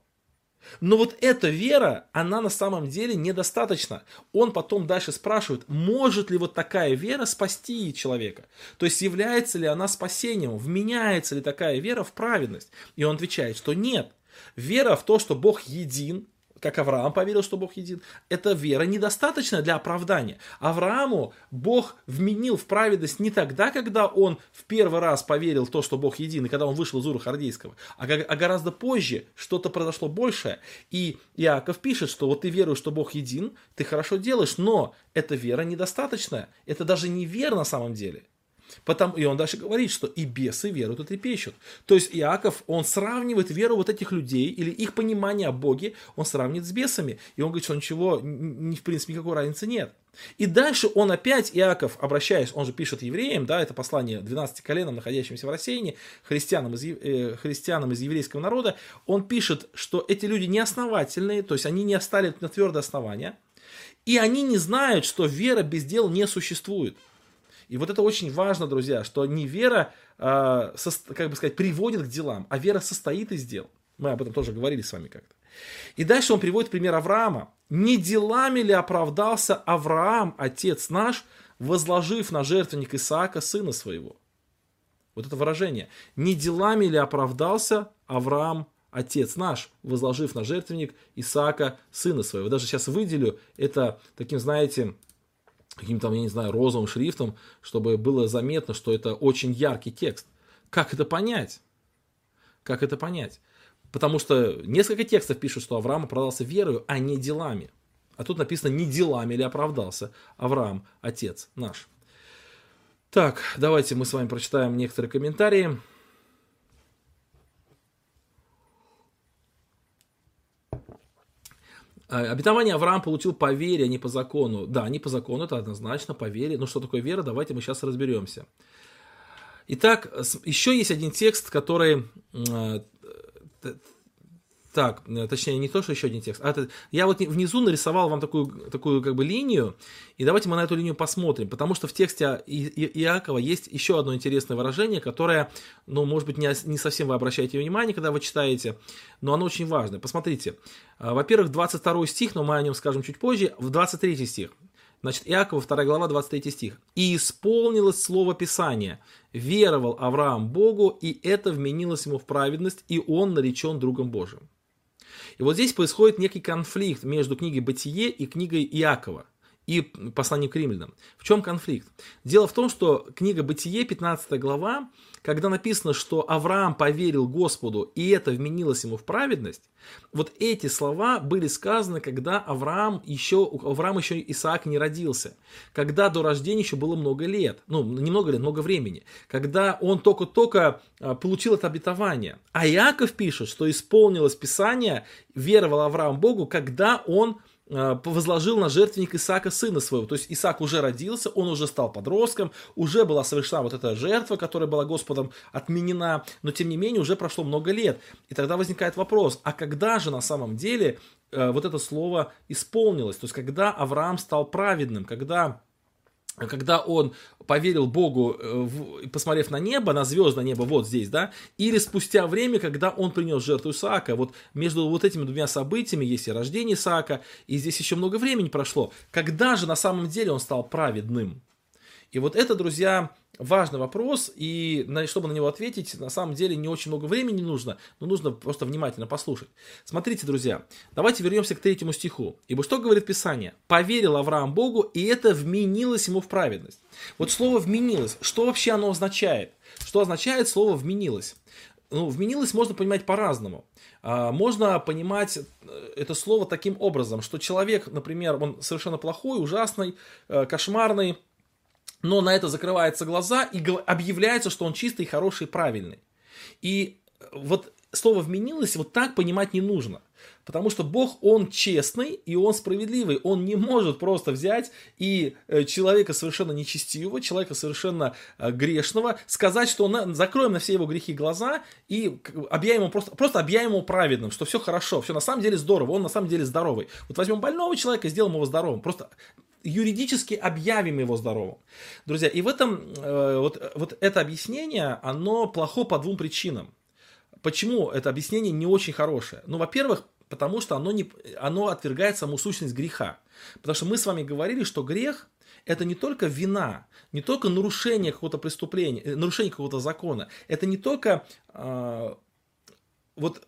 Но вот эта вера, она на самом деле недостаточна. Он потом дальше спрашивает, может ли вот такая вера спасти человека? То есть является ли она спасением, вменяется ли такая вера в праведность? И он отвечает, что нет. Вера в то, что Бог един, как Авраам поверил, что Бог един, эта вера недостаточна для оправдания. Аврааму Бог вменил в праведность не тогда, когда он в первый раз поверил то, что Бог един, и когда он вышел из Ура Хардейского, а, а гораздо позже что-то произошло большее. И Иаков пишет, что вот ты веруешь, что Бог един, ты хорошо делаешь, но эта вера недостаточная. Это даже не вера на самом деле. Потому, и он дальше говорит, что и бесы веруют и трепещут. То есть Иаков, он сравнивает веру вот этих людей или их понимание о Боге, он сравнивает с бесами. И он говорит, что ничего, ни, в принципе, никакой разницы нет. И дальше он опять, Иаков, обращаясь, он же пишет евреям, да, это послание 12 коленам, находящимся в рассеянии, христианам из, э, христианам из еврейского народа, он пишет, что эти люди неосновательные, то есть они не оставили на твердое основание, и они не знают, что вера без дел не существует. И вот это очень важно, друзья, что не вера, со, как бы сказать, приводит к делам, а вера состоит из дел. Мы об этом тоже говорили с вами как-то. И дальше он приводит пример Авраама. «Не делами ли оправдался Авраам, отец наш, возложив на жертвенник Исаака сына своего?» Вот это выражение. «Не делами ли оправдался Авраам, отец наш, возложив на жертвенник Исаака сына своего?» Даже сейчас выделю это таким, знаете, каким-то, я не знаю, розовым шрифтом, чтобы было заметно, что это очень яркий текст. Как это понять? Как это понять? Потому что несколько текстов пишут, что Авраам оправдался верою, а не делами. А тут написано, не делами ли оправдался Авраам, отец наш. Так, давайте мы с вами прочитаем некоторые комментарии. Обетование Авраам получил по вере, а не по закону. Да, не по закону, это однозначно, по вере. Но что такое вера, давайте мы сейчас разберемся. Итак, еще есть один текст, который а, так, э, точнее, не то, что еще один текст. А это, я вот внизу нарисовал вам такую, такую как бы линию, и давайте мы на эту линию посмотрим, потому что в тексте И, И, Иакова есть еще одно интересное выражение, которое, ну, может быть, не, не совсем вы обращаете внимание, когда вы читаете, но оно очень важное. Посмотрите. А, во-первых, 22 стих, но мы о нем скажем чуть позже, в 23 стих. Значит, Иакова, 2 глава, 23 стих. «И исполнилось слово Писания. Веровал Авраам Богу, и это вменилось ему в праведность, и он наречен другом Божиим». И вот здесь происходит некий конфликт между книгой «Бытие» и книгой Иакова и посланием к римлянам. В чем конфликт? Дело в том, что книга «Бытие», 15 глава, когда написано, что Авраам поверил Господу, и это вменилось ему в праведность, вот эти слова были сказаны, когда Авраам еще, Авраам еще Исаак не родился, когда до рождения еще было много лет, ну, не много лет, много времени, когда он только-только а, получил это обетование. А Иаков пишет, что исполнилось Писание, веровал Авраам Богу, когда он возложил на жертвенник Исаака сына своего. То есть Исаак уже родился, он уже стал подростком, уже была совершена вот эта жертва, которая была Господом отменена, но тем не менее уже прошло много лет. И тогда возникает вопрос, а когда же на самом деле э, вот это слово исполнилось? То есть когда Авраам стал праведным, когда когда он поверил Богу, э, посмотрев на небо, на звездное небо вот здесь, да, или спустя время, когда он принес жертву Исаака. Вот между вот этими двумя событиями есть и рождение Исаака, и здесь еще много времени прошло. Когда же на самом деле он стал праведным? И вот это, друзья, важный вопрос, и чтобы на него ответить, на самом деле не очень много времени нужно, но нужно просто внимательно послушать. Смотрите, друзья, давайте вернемся к третьему стиху. Ибо что говорит Писание? «Поверил Авраам Богу, и это вменилось ему в праведность». Вот слово «вменилось», что вообще оно означает? Что означает слово «вменилось»? Ну, вменилось можно понимать по-разному. А, можно понимать э, это слово таким образом, что человек, например, он совершенно плохой, ужасный, э, кошмарный, но на это закрываются глаза и объявляется, что он чистый, хороший, правильный. И вот слово «вменилось» вот так понимать не нужно. Потому что Бог, Он честный и Он справедливый. Он не может просто взять и э, человека совершенно нечестивого, человека совершенно э, грешного, сказать, что он, закроем на все его грехи глаза и объявим ему просто, просто объявим его праведным, что все хорошо, все на самом деле здорово, он на самом деле здоровый. Вот возьмем больного человека и сделаем его здоровым. Просто юридически объявим его здоровым. Друзья, и в этом, э, вот, вот это объяснение, оно плохо по двум причинам. Почему это объяснение не очень хорошее? Ну, во-первых, потому что оно, не, оно отвергает саму сущность греха. Потому что мы с вами говорили, что грех это не только вина, не только нарушение какого-то преступления, э, нарушение какого-то закона. Это не только э, вот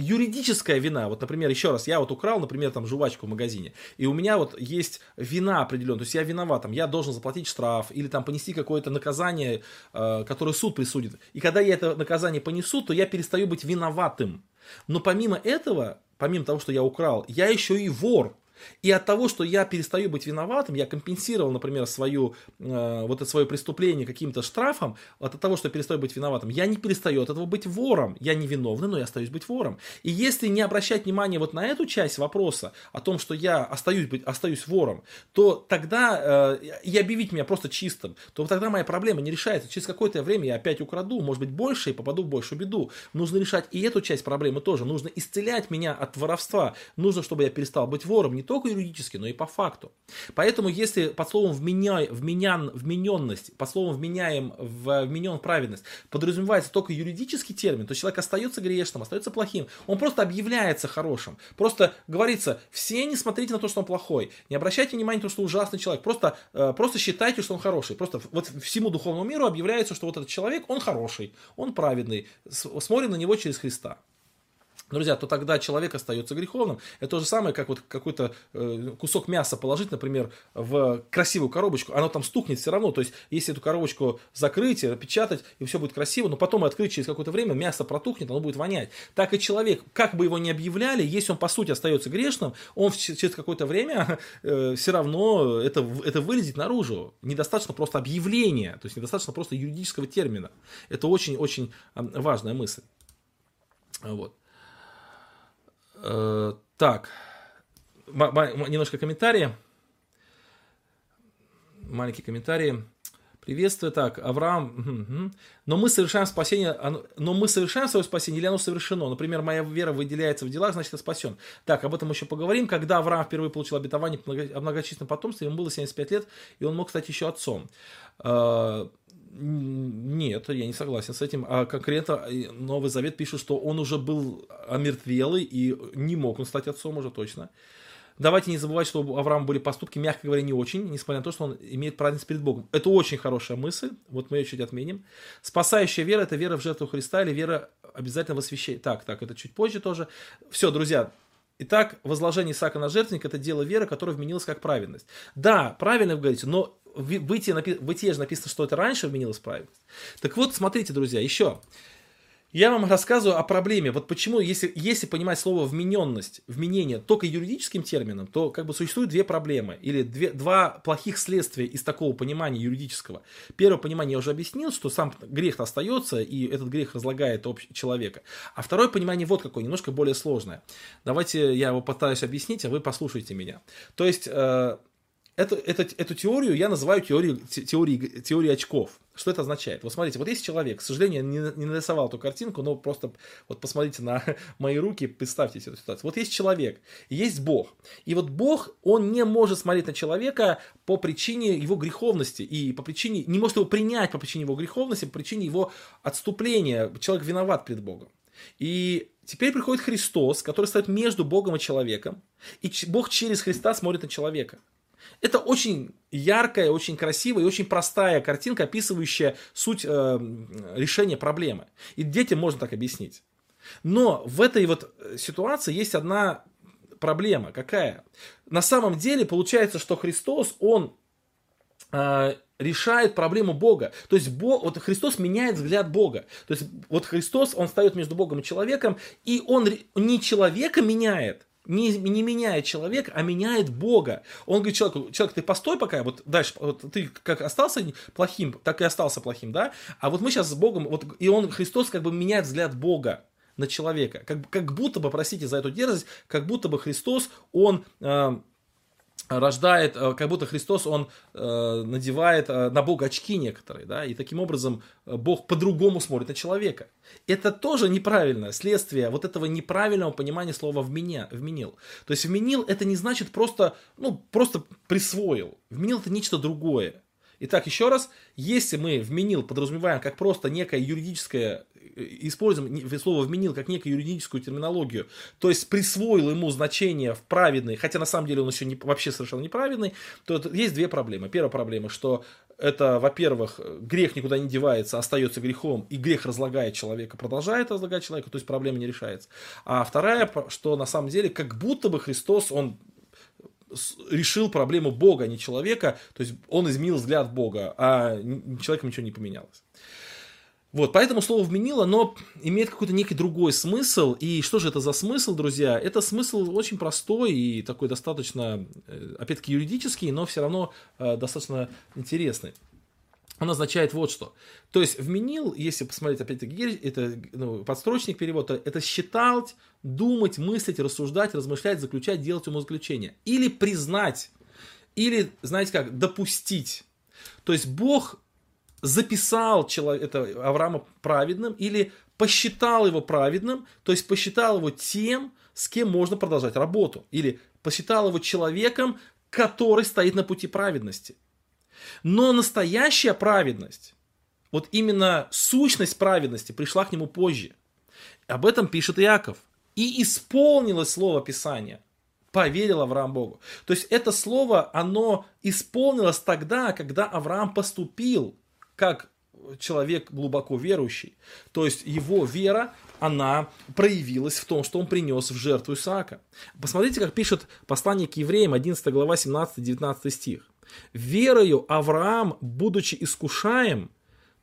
юридическая вина, вот, например, еще раз, я вот украл, например, там жвачку в магазине, и у меня вот есть вина определенная, то есть я виноват, там, я должен заплатить штраф или там понести какое-то наказание, э, которое суд присудит. И когда я это наказание понесу, то я перестаю быть виноватым. Но помимо этого, помимо того, что я украл, я еще и вор. И от того, что я перестаю быть виноватым, я компенсировал, например, свою, э, вот это свое преступление каким-то штрафом, от того, что я перестаю быть виноватым, я не перестаю от этого быть вором. Я не виновный, но я остаюсь быть вором. И если не обращать внимания вот на эту часть вопроса, о том, что я остаюсь, быть, остаюсь вором, то тогда, э, и объявить меня просто чистым, то тогда моя проблема не решается. Через какое-то время я опять украду, может быть, больше и попаду в большую беду. Нужно решать и эту часть проблемы тоже. Нужно исцелять меня от воровства. Нужно, чтобы я перестал быть вором, не только юридически, но и по факту. Поэтому, если под словом вменя, вменян, вмененность, под словом вменяем, вменен праведность, подразумевается только юридический термин, то человек остается грешным, остается плохим. Он просто объявляется хорошим. Просто говорится, все не смотрите на то, что он плохой, не обращайте внимания на то, что ужасный человек, просто, э, просто считайте, что он хороший. Просто вот всему духовному миру объявляется, что вот этот человек, он хороший, он праведный, смотрим на него через Христа. Друзья, то тогда человек остается греховным. Это то же самое, как вот какой-то э, кусок мяса положить, например, в красивую коробочку, оно там стукнет все равно. То есть, если эту коробочку закрыть, печатать, и все будет красиво, но потом открыть через какое-то время, мясо протухнет, оно будет вонять. Так и человек, как бы его ни объявляли, если он по сути остается грешным, он через какое-то время э, все равно это, это вылезет наружу. Недостаточно просто объявления, то есть недостаточно просто юридического термина. Это очень-очень важная мысль. Вот. Э, так, немножко комментарии. Маленькие комментарии. Приветствую, так, Авраам, но мы совершаем спасение, но мы совершаем свое спасение или оно совершено? Например, моя вера выделяется в делах, значит, я спасен. Так, об этом еще поговорим. Когда Авраам впервые получил обетование о многочисленном потомстве, ему было 75 лет, и он мог стать еще отцом. Э, нет, я не согласен с этим. А конкретно Новый Завет пишет, что он уже был омертвелый и не мог он стать отцом уже точно. Давайте не забывать, что у Авраама были поступки, мягко говоря, не очень, несмотря на то, что он имеет праведность перед Богом. Это очень хорошая мысль, вот мы ее чуть отменим. Спасающая вера – это вера в жертву Христа или вера обязательно в освящение. Так, так, это чуть позже тоже. Все, друзья, Итак, возложение Исаака на жертвенник – это дело веры, которое вменилось как праведность. Да, правильно вы говорите, но в бытие, в бытие же написано, что это раньше вменилось праведность. Так вот, смотрите, друзья, еще. Я вам рассказываю о проблеме. Вот почему, если, если понимать слово вмененность, вменение только юридическим термином, то как бы существует две проблемы или две, два плохих следствия из такого понимания юридического. Первое понимание я уже объяснил, что сам грех остается, и этот грех разлагает общ- человека. А второе понимание вот какое, немножко более сложное. Давайте я его пытаюсь объяснить, а вы послушайте меня. То есть, э, Эту, эту, эту теорию я называю теорией, теорией, теорией очков. Что это означает? Вот смотрите, вот есть человек, к сожалению, не, не нарисовал эту картинку, но просто вот посмотрите на мои руки, представьте себе эту ситуацию. Вот есть человек, есть Бог. И вот Бог, он не может смотреть на человека по причине его греховности и по причине, не может его принять по причине его греховности, по причине его отступления. Человек виноват перед Богом. И теперь приходит Христос, который стоит между Богом и человеком, и Бог через Христа смотрит на человека. Это очень яркая, очень красивая и очень простая картинка, описывающая суть э, решения проблемы. И детям можно так объяснить. Но в этой вот ситуации есть одна проблема. Какая? На самом деле получается, что Христос, Он э, решает проблему Бога. То есть Бог, вот Христос меняет взгляд Бога. То есть вот Христос, Он ставит между Богом и человеком, и Он не человека меняет, не, не меняет человека, а меняет Бога. Он говорит человеку, человек, ты постой пока, вот дальше, вот ты как остался плохим, так и остался плохим, да? А вот мы сейчас с Богом, вот, и он, Христос как бы меняет взгляд Бога на человека. Как, как будто бы, простите за эту дерзость, как будто бы Христос, он... Э, рождает, э, как будто Христос, он э, надевает э, на Бога очки некоторые, да, и таким образом Бог по-другому смотрит на человека. Это тоже неправильное следствие вот этого неправильного понимания слова вменя, «вменил». То есть «вменил» это не значит просто, ну, просто присвоил. «Вменил» это нечто другое. Итак, еще раз, если мы вменил подразумеваем как просто некое юридическое используем слово «вменил» как некую юридическую терминологию, то есть присвоил ему значение в праведный, хотя на самом деле он еще не, вообще совершенно неправедный, то есть две проблемы. Первая проблема, что это, во-первых, грех никуда не девается, остается грехом, и грех разлагает человека, продолжает разлагать человека, то есть проблема не решается. А вторая, что на самом деле как будто бы Христос, он решил проблему Бога, а не человека, то есть он изменил взгляд Бога, а человеком ничего не поменялось. Вот, поэтому слово вменило, но имеет какой-то некий другой смысл. И что же это за смысл, друзья? Это смысл очень простой и такой достаточно, э, опять-таки, юридический, но все равно э, достаточно интересный. Он означает вот что. То есть вменил, если посмотреть, опять-таки, это ну, подстрочник перевода, это считать, думать, мыслить, рассуждать, размышлять, заключать, делать умозаключение. Или признать, или, знаете как, допустить. То есть Бог записал человека, это Авраама праведным или посчитал его праведным, то есть посчитал его тем, с кем можно продолжать работу, или посчитал его человеком, который стоит на пути праведности. Но настоящая праведность, вот именно сущность праведности пришла к нему позже. Об этом пишет Иаков. И исполнилось слово Писания. Поверил Авраам Богу. То есть это слово, оно исполнилось тогда, когда Авраам поступил как человек глубоко верующий. То есть его вера, она проявилась в том, что он принес в жертву Исаака. Посмотрите, как пишет послание к евреям, 11 глава, 17-19 стих. «Верою Авраам, будучи искушаем,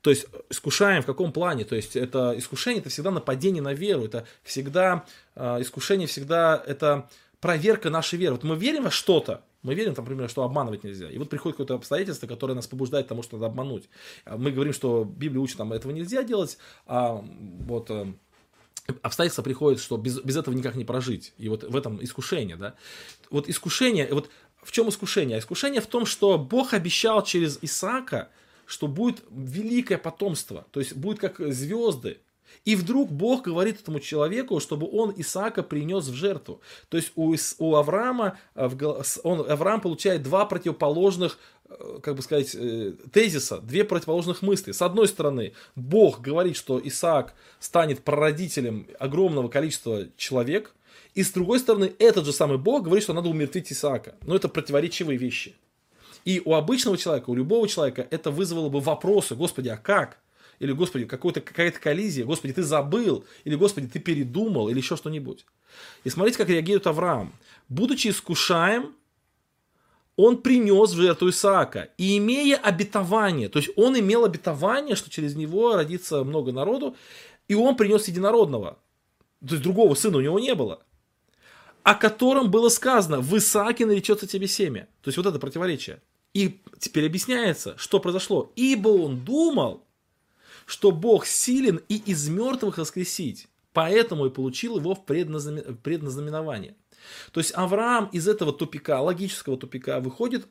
то есть искушаем в каком плане? То есть это искушение, это всегда нападение на веру, это всегда, э, искушение всегда, это проверка нашей веры. Вот мы верим во что-то, мы верим, там, например, что обманывать нельзя. И вот приходит какое-то обстоятельство, которое нас побуждает тому, что надо обмануть. А мы говорим, что Библия учит, там, этого нельзя делать, а вот э, обстоятельства приходят, что без, без этого никак не прожить. И вот в этом искушение, да. Вот искушение, вот в чем искушение? Искушение в том, что Бог обещал через Исаака, что будет великое потомство, то есть будет как звезды, и вдруг Бог говорит этому человеку, чтобы он Исаака принес в жертву. То есть у, у Авраама, э, он, Авраам получает два противоположных э, как бы сказать, э, тезиса, две противоположных мысли. С одной стороны, Бог говорит, что Исаак станет прародителем огромного количества человек, и с другой стороны, этот же самый Бог говорит, что надо умертвить Исаака. Но это противоречивые вещи. И у обычного человека, у любого человека это вызвало бы вопросы, Господи, а как? Или, Господи, какая-то коллизия, Господи, ты забыл, или, Господи, ты передумал, или еще что-нибудь. И смотрите, как реагирует Авраам. Будучи искушаем, он принес в жертву Исаака, и имея обетование, то есть он имел обетование, что через него родится много народу, и он принес единородного, то есть другого сына у него не было, о котором было сказано, в Исааке наречется тебе семя. То есть вот это противоречие. И теперь объясняется, что произошло. Ибо он думал, что Бог силен и из мертвых воскресить. Поэтому и получил его в предназнаменование. То есть Авраам из этого тупика, логического тупика, выходит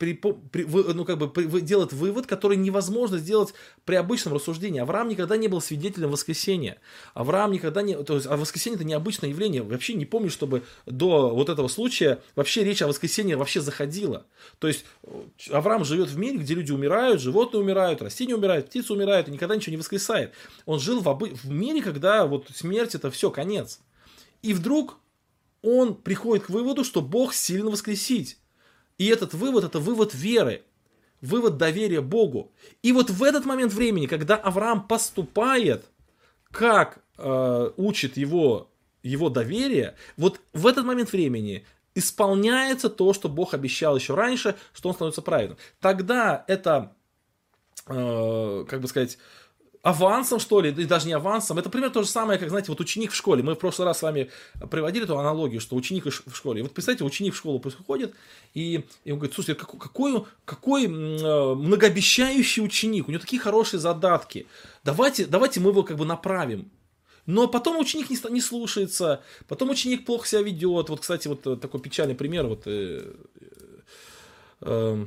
при, при, ну, как бы, при, делает вывод, который невозможно сделать при обычном рассуждении. Авраам никогда не был свидетелем воскресения. Авраам никогда не... То есть, а воскресение это необычное явление. Вообще не помню, чтобы до вот этого случая вообще речь о воскресении вообще заходила. То есть Авраам живет в мире, где люди умирают, животные умирают, растения умирают, птицы умирают, и никогда ничего не воскресает. Он жил в, обы... в мире, когда вот смерть это все, конец. И вдруг он приходит к выводу, что Бог сильно воскресить. И этот вывод – это вывод веры, вывод доверия Богу. И вот в этот момент времени, когда Авраам поступает, как э, учит его, его доверие, вот в этот момент времени исполняется то, что Бог обещал еще раньше, что он становится праведным. Тогда это, э, как бы сказать, авансом, что ли, и даже не авансом. Это примерно то же самое, как, знаете, вот ученик в школе. Мы в прошлый раз с вами приводили эту аналогию, что ученик в школе. Вот представьте, ученик в школу приходит, и, и он говорит, слушайте, какой, какой, какой э, многообещающий ученик, у него такие хорошие задатки. Давайте, давайте мы его как бы направим. Но потом ученик не, не слушается, потом ученик плохо себя ведет. Вот, кстати, вот э, такой печальный пример. Вот, э, э,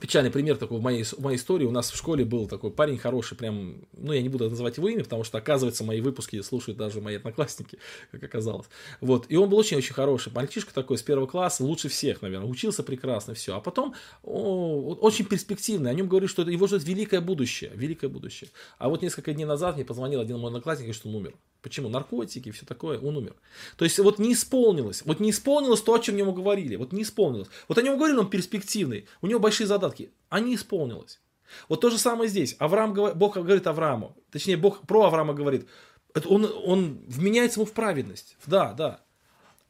печальный пример такой в моей, в моей истории. У нас в школе был такой парень хороший, прям, ну, я не буду называть его имя, потому что, оказывается, мои выпуски слушают даже мои одноклассники, как оказалось. Вот, и он был очень-очень хороший. Мальчишка такой с первого класса, лучше всех, наверное, учился прекрасно, все. А потом о, очень перспективный, о нем говорят, что его ждет великое будущее, великое будущее. А вот несколько дней назад мне позвонил один мой одноклассник, что он умер. Почему? Наркотики и все такое, он умер. То есть вот не исполнилось, вот не исполнилось то, о чем ему говорили, вот не исполнилось. Вот о нем говорили, он перспективный, у него большие задатки, а не исполнилось. Вот то же самое здесь. Авраам, Бог говорит Аврааму, точнее Бог про Авраама говорит, он, он вменяется ему в праведность. Да, да.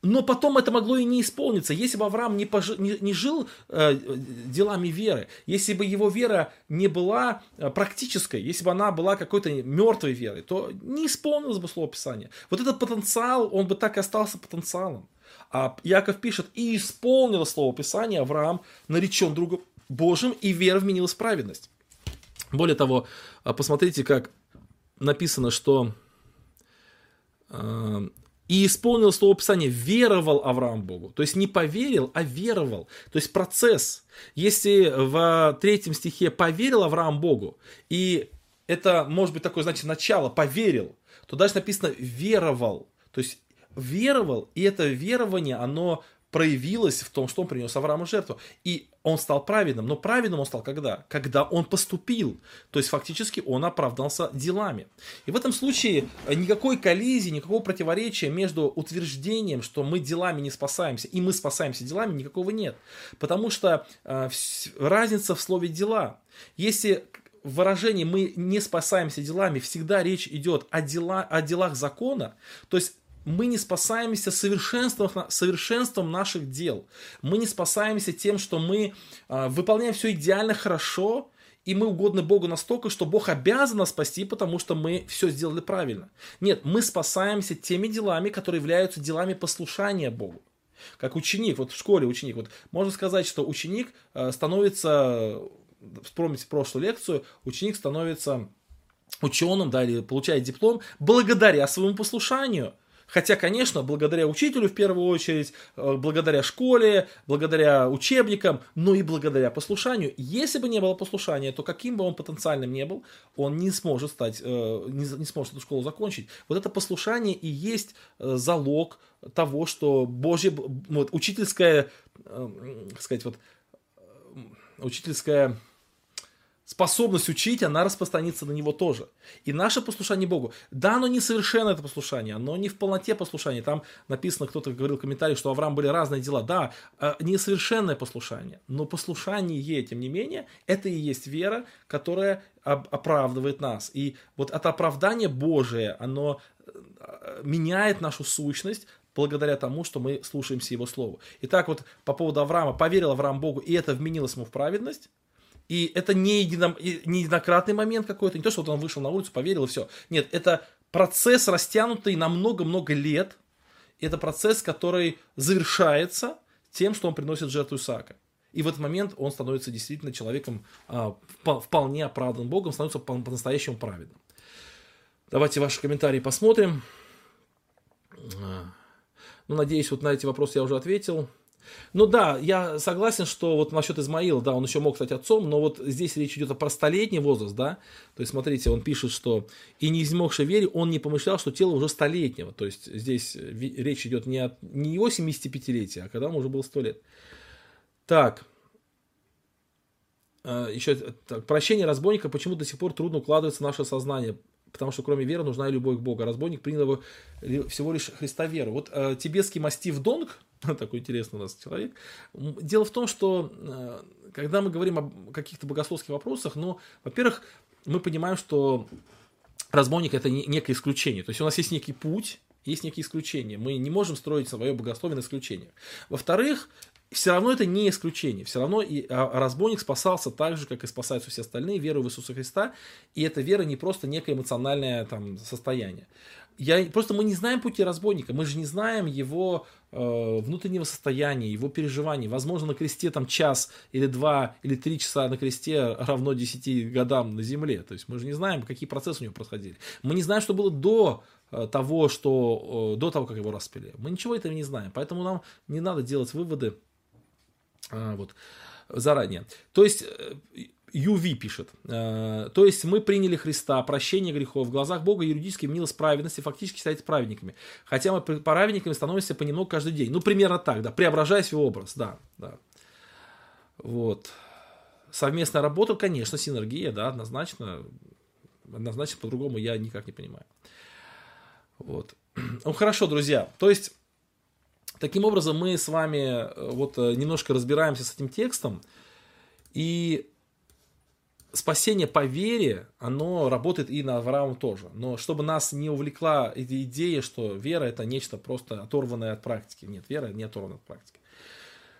Но потом это могло и не исполниться. Если бы Авраам не, пожи, не, не жил э, делами веры, если бы его вера не была э, практической, если бы она была какой-то мертвой верой, то не исполнилось бы слово Писания. Вот этот потенциал, он бы так и остался потенциалом. А Яков пишет, и исполнило слово Писания, Авраам наречен другом Божьим, и вера вменилась в праведность. Более того, э, посмотрите, как написано, что э, и исполнил слово Писания, веровал Авраам Богу. То есть не поверил, а веровал. То есть процесс. Если в третьем стихе поверил Авраам Богу, и это может быть такое, значит, начало, поверил, то дальше написано веровал. То есть веровал, и это верование, оно проявилось в том, что он принес Аврааму жертву. И он стал праведным. Но праведным он стал когда? Когда он поступил. То есть фактически он оправдался делами. И в этом случае никакой коллизии, никакого противоречия между утверждением, что мы делами не спасаемся, и мы спасаемся делами, никакого нет. Потому что э, разница в слове дела. Если в выражении мы не спасаемся делами, всегда речь идет о, дела, о делах закона, то есть мы не спасаемся совершенством, совершенством наших дел. Мы не спасаемся тем, что мы э, выполняем все идеально хорошо, и мы угодны Богу настолько, что Бог обязан нас спасти, потому что мы все сделали правильно. Нет, мы спасаемся теми делами, которые являются делами послушания Богу. Как ученик, вот в школе ученик, вот можно сказать, что ученик э, становится, вспомните прошлую лекцию, ученик становится ученым, да, или получает диплом благодаря своему послушанию – Хотя, конечно, благодаря учителю в первую очередь, э, благодаря школе, благодаря учебникам, но и благодаря послушанию. Если бы не было послушания, то каким бы он потенциальным не был, он не сможет стать, э, не сможет эту школу закончить. Вот это послушание и есть э, залог того, что Божье, вот, учительское, как сказать, вот, учительское способность учить, она распространится на него тоже. И наше послушание Богу, да, оно не совершенно это послушание, оно не в полноте послушания. Там написано, кто-то говорил в комментариях, что Авраам были разные дела. Да, э, несовершенное послушание, но послушание, тем не менее, это и есть вера, которая оправдывает нас. И вот это оправдание Божие, оно э, меняет нашу сущность, благодаря тому, что мы слушаемся Его Слову. Итак, вот по поводу Авраама, поверил Авраам Богу, и это вменилось ему в праведность, и это не, едино, не единократный момент какой-то, не то, что вот он вышел на улицу, поверил и все. Нет, это процесс, растянутый на много-много лет. Это процесс, который завершается тем, что он приносит жертву Исаака. И в этот момент он становится действительно человеком а, вполне оправданным Богом, становится по-настоящему праведным. Давайте ваши комментарии посмотрим. А, ну, надеюсь, вот на эти вопросы я уже ответил. Ну да, я согласен, что вот насчет Измаила, да, он еще мог стать отцом, но вот здесь речь идет про столетний возраст, да, то есть смотрите, он пишет, что и не измогший вере, он не помышлял, что тело уже столетнего, то есть здесь речь идет не, от, не его 75-летия, а когда ему уже было 100 лет. Так, а, еще так, прощение разбойника почему до сих пор трудно укладывается в наше сознание потому что кроме веры нужна и любовь к Богу. Разбойник принял его всего лишь Христа веру. Вот э, тибетский мастив Донг, такой интересный у нас человек. Дело в том, что э, когда мы говорим о каких-то богословских вопросах, ну, во-первых, мы понимаем, что разбойник это некое исключение. То есть у нас есть некий путь, есть некие исключения. Мы не можем строить свое богословие на исключениях. Во-вторых, все равно это не исключение. Все равно и а, разбойник спасался так же, как и спасаются все остальные, верой в Иисуса Христа. И эта вера не просто некое эмоциональное там, состояние. Я, просто мы не знаем пути разбойника, мы же не знаем его внутреннего состояния, его переживаний. Возможно, на кресте там час или два или три часа на кресте равно десяти годам на земле. То есть мы же не знаем, какие процессы у него происходили. Мы не знаем, что было до э, того, что, э, до того, как его распили. Мы ничего этого не знаем. Поэтому нам не надо делать выводы вот, заранее. То есть, UV пишет. То есть мы приняли Христа, прощение грехов, в глазах Бога юридически милость праведности, фактически считается праведниками. Хотя мы праведниками становимся понемногу каждый день. Ну, примерно так, да, преображаясь в образ, да, да. Вот. Совместная работа, конечно, синергия, да, однозначно. Однозначно по-другому я никак не понимаю. Вот. Ну, хорошо, друзья. То есть, таким образом, мы с вами э, вот э, немножко разбираемся с этим текстом. И спасение по вере, оно работает и на Авраама тоже. Но чтобы нас не увлекла эта идея, что вера это нечто просто оторванное от практики. Нет, вера не оторвана от практики.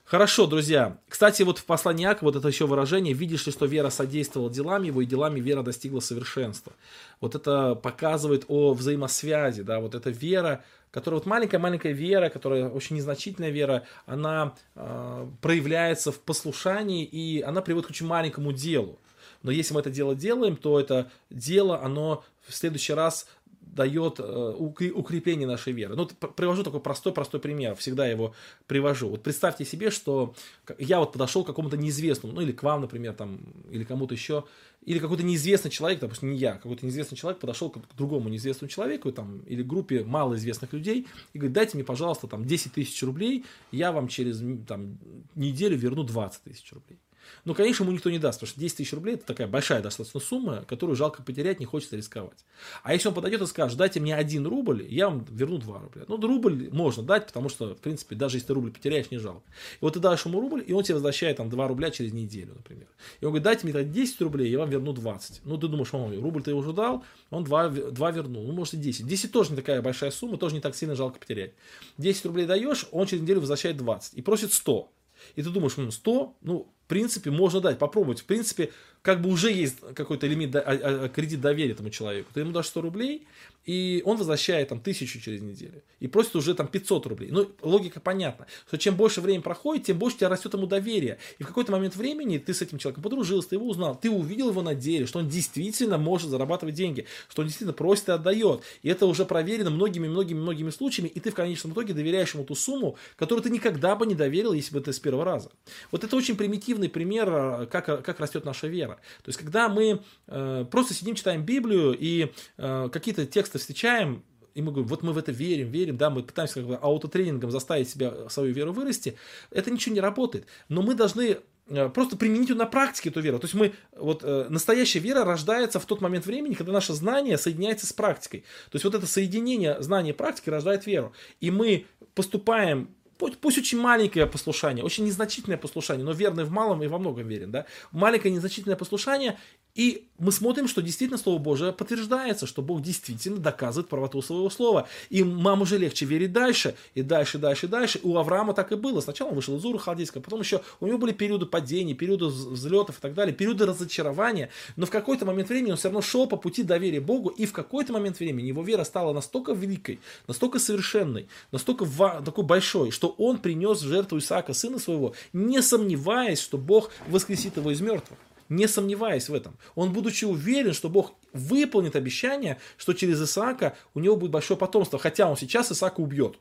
Хорошо, друзья. Кстати, вот в послании Иакова вот это еще выражение «Видишь ли, что вера содействовала делам его, и делами вера достигла совершенства». Вот это показывает о взаимосвязи, да, вот эта вера, которая вот маленькая-маленькая вера, которая очень незначительная вера, она э, проявляется в послушании, и она приводит к очень маленькому делу. Но если мы это дело делаем, то это дело, оно в следующий раз дает э, укрепление нашей веры. Ну, привожу такой простой-простой пример, всегда его привожу. Вот представьте себе, что я вот подошел к какому-то неизвестному, ну или к вам, например, там, или кому-то еще, или какой-то неизвестный человек, допустим, не я, какой-то неизвестный человек подошел к другому неизвестному человеку, там, или группе малоизвестных людей, и говорит, дайте мне, пожалуйста, там, 10 тысяч рублей, я вам через там, неделю верну 20 тысяч рублей. Ну, конечно, ему никто не даст, потому что 10 тысяч рублей это такая большая достаточно сумма, которую жалко потерять, не хочется рисковать. А если он подойдет и скажет, дайте мне один рубль, я вам верну 2 рубля. Ну, рубль можно дать, потому что, в принципе, даже если ты рубль потеряешь, не жалко. И вот ты дашь ему рубль, и он тебе возвращает там 2 рубля через неделю, например. И он говорит, дайте мне тогда 10 рублей, я вам верну 20. Ну, ты думаешь, он рубль ты уже дал, он 2, 2 вернул, ну, может и 10. 10 тоже не такая большая сумма, тоже не так сильно жалко потерять. 10 рублей даешь, он через неделю возвращает 20 и просит 100. И ты думаешь, ну, 100, ну, в принципе, можно дать, попробовать. В принципе, как бы уже есть какой-то лимит, а, а, кредит доверия этому человеку. Ты ему дашь 100 рублей, и он возвращает там тысячу через неделю. И просит уже там 500 рублей. Ну, логика понятна, что чем больше времени проходит, тем больше у тебя растет ему доверие. И в какой-то момент времени ты с этим человеком подружился, ты его узнал, ты увидел его на деле, что он действительно может зарабатывать деньги, что он действительно просит и отдает. И это уже проверено многими-многими-многими случаями, и ты в конечном итоге доверяешь ему ту сумму, которую ты никогда бы не доверил, если бы ты с первого раза. Вот это очень примитивный пример, как, как растет наша вера. То есть, когда мы э, просто сидим, читаем Библию и э, какие-то тексты встречаем, и мы говорим, вот мы в это верим, верим, да, мы пытаемся как бы аутотренингом заставить себя, свою веру вырасти, это ничего не работает. Но мы должны э, просто применить на практике эту веру. То есть мы, вот э, настоящая вера рождается в тот момент времени, когда наше знание соединяется с практикой. То есть вот это соединение знания и практики рождает веру. И мы поступаем Пусть, очень маленькое послушание, очень незначительное послушание, но верный в малом и во многом верен, да, маленькое незначительное послушание, и мы смотрим, что действительно Слово Божие подтверждается, что Бог действительно доказывает правоту своего слова. И нам уже легче верить дальше, и дальше, дальше, дальше. У Авраама так и было. Сначала он вышел из Ура Халдейского, потом еще у него были периоды падений, периоды взлетов и так далее, периоды разочарования. Но в какой-то момент времени он все равно шел по пути доверия Богу, и в какой-то момент времени его вера стала настолько великой, настолько совершенной, настолько такой большой, что он принес в жертву Исаака, сына своего, не сомневаясь, что Бог воскресит его из мертвых не сомневаясь в этом. Он, будучи уверен, что Бог выполнит обещание, что через Исаака у него будет большое потомство, хотя он сейчас Исаака убьет.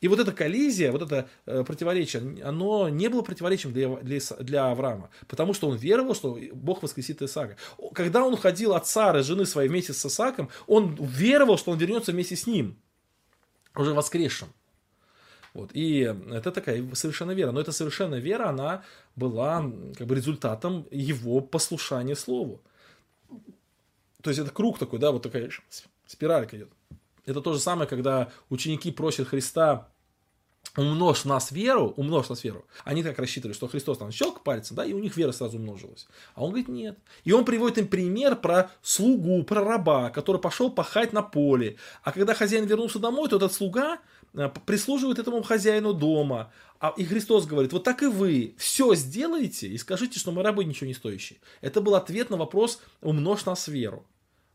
И вот эта коллизия, вот это э, противоречие, оно не было противоречием для, для, для Авраама, потому что он веровал, что Бог воскресит Исаака. Когда он уходил от Сары, жены своей, вместе с Исааком, он веровал, что он вернется вместе с ним, уже воскресшим. Вот. И это такая совершенно вера. Но эта совершенная вера, она была как бы результатом его послушания Слову. То есть это круг такой, да, вот такая спиралька идет. Это то же самое, когда ученики просят Христа умножь нас веру, умножь нас веру. Они так рассчитывали, что Христос там щелк пальцем, да, и у них вера сразу умножилась. А он говорит, нет. И он приводит им пример про слугу, про раба, который пошел пахать на поле. А когда хозяин вернулся домой, то этот слуга прислуживают этому хозяину дома. А, и Христос говорит, вот так и вы все сделаете и скажите, что мы рабы ничего не стоящие. Это был ответ на вопрос «умножь нас веру».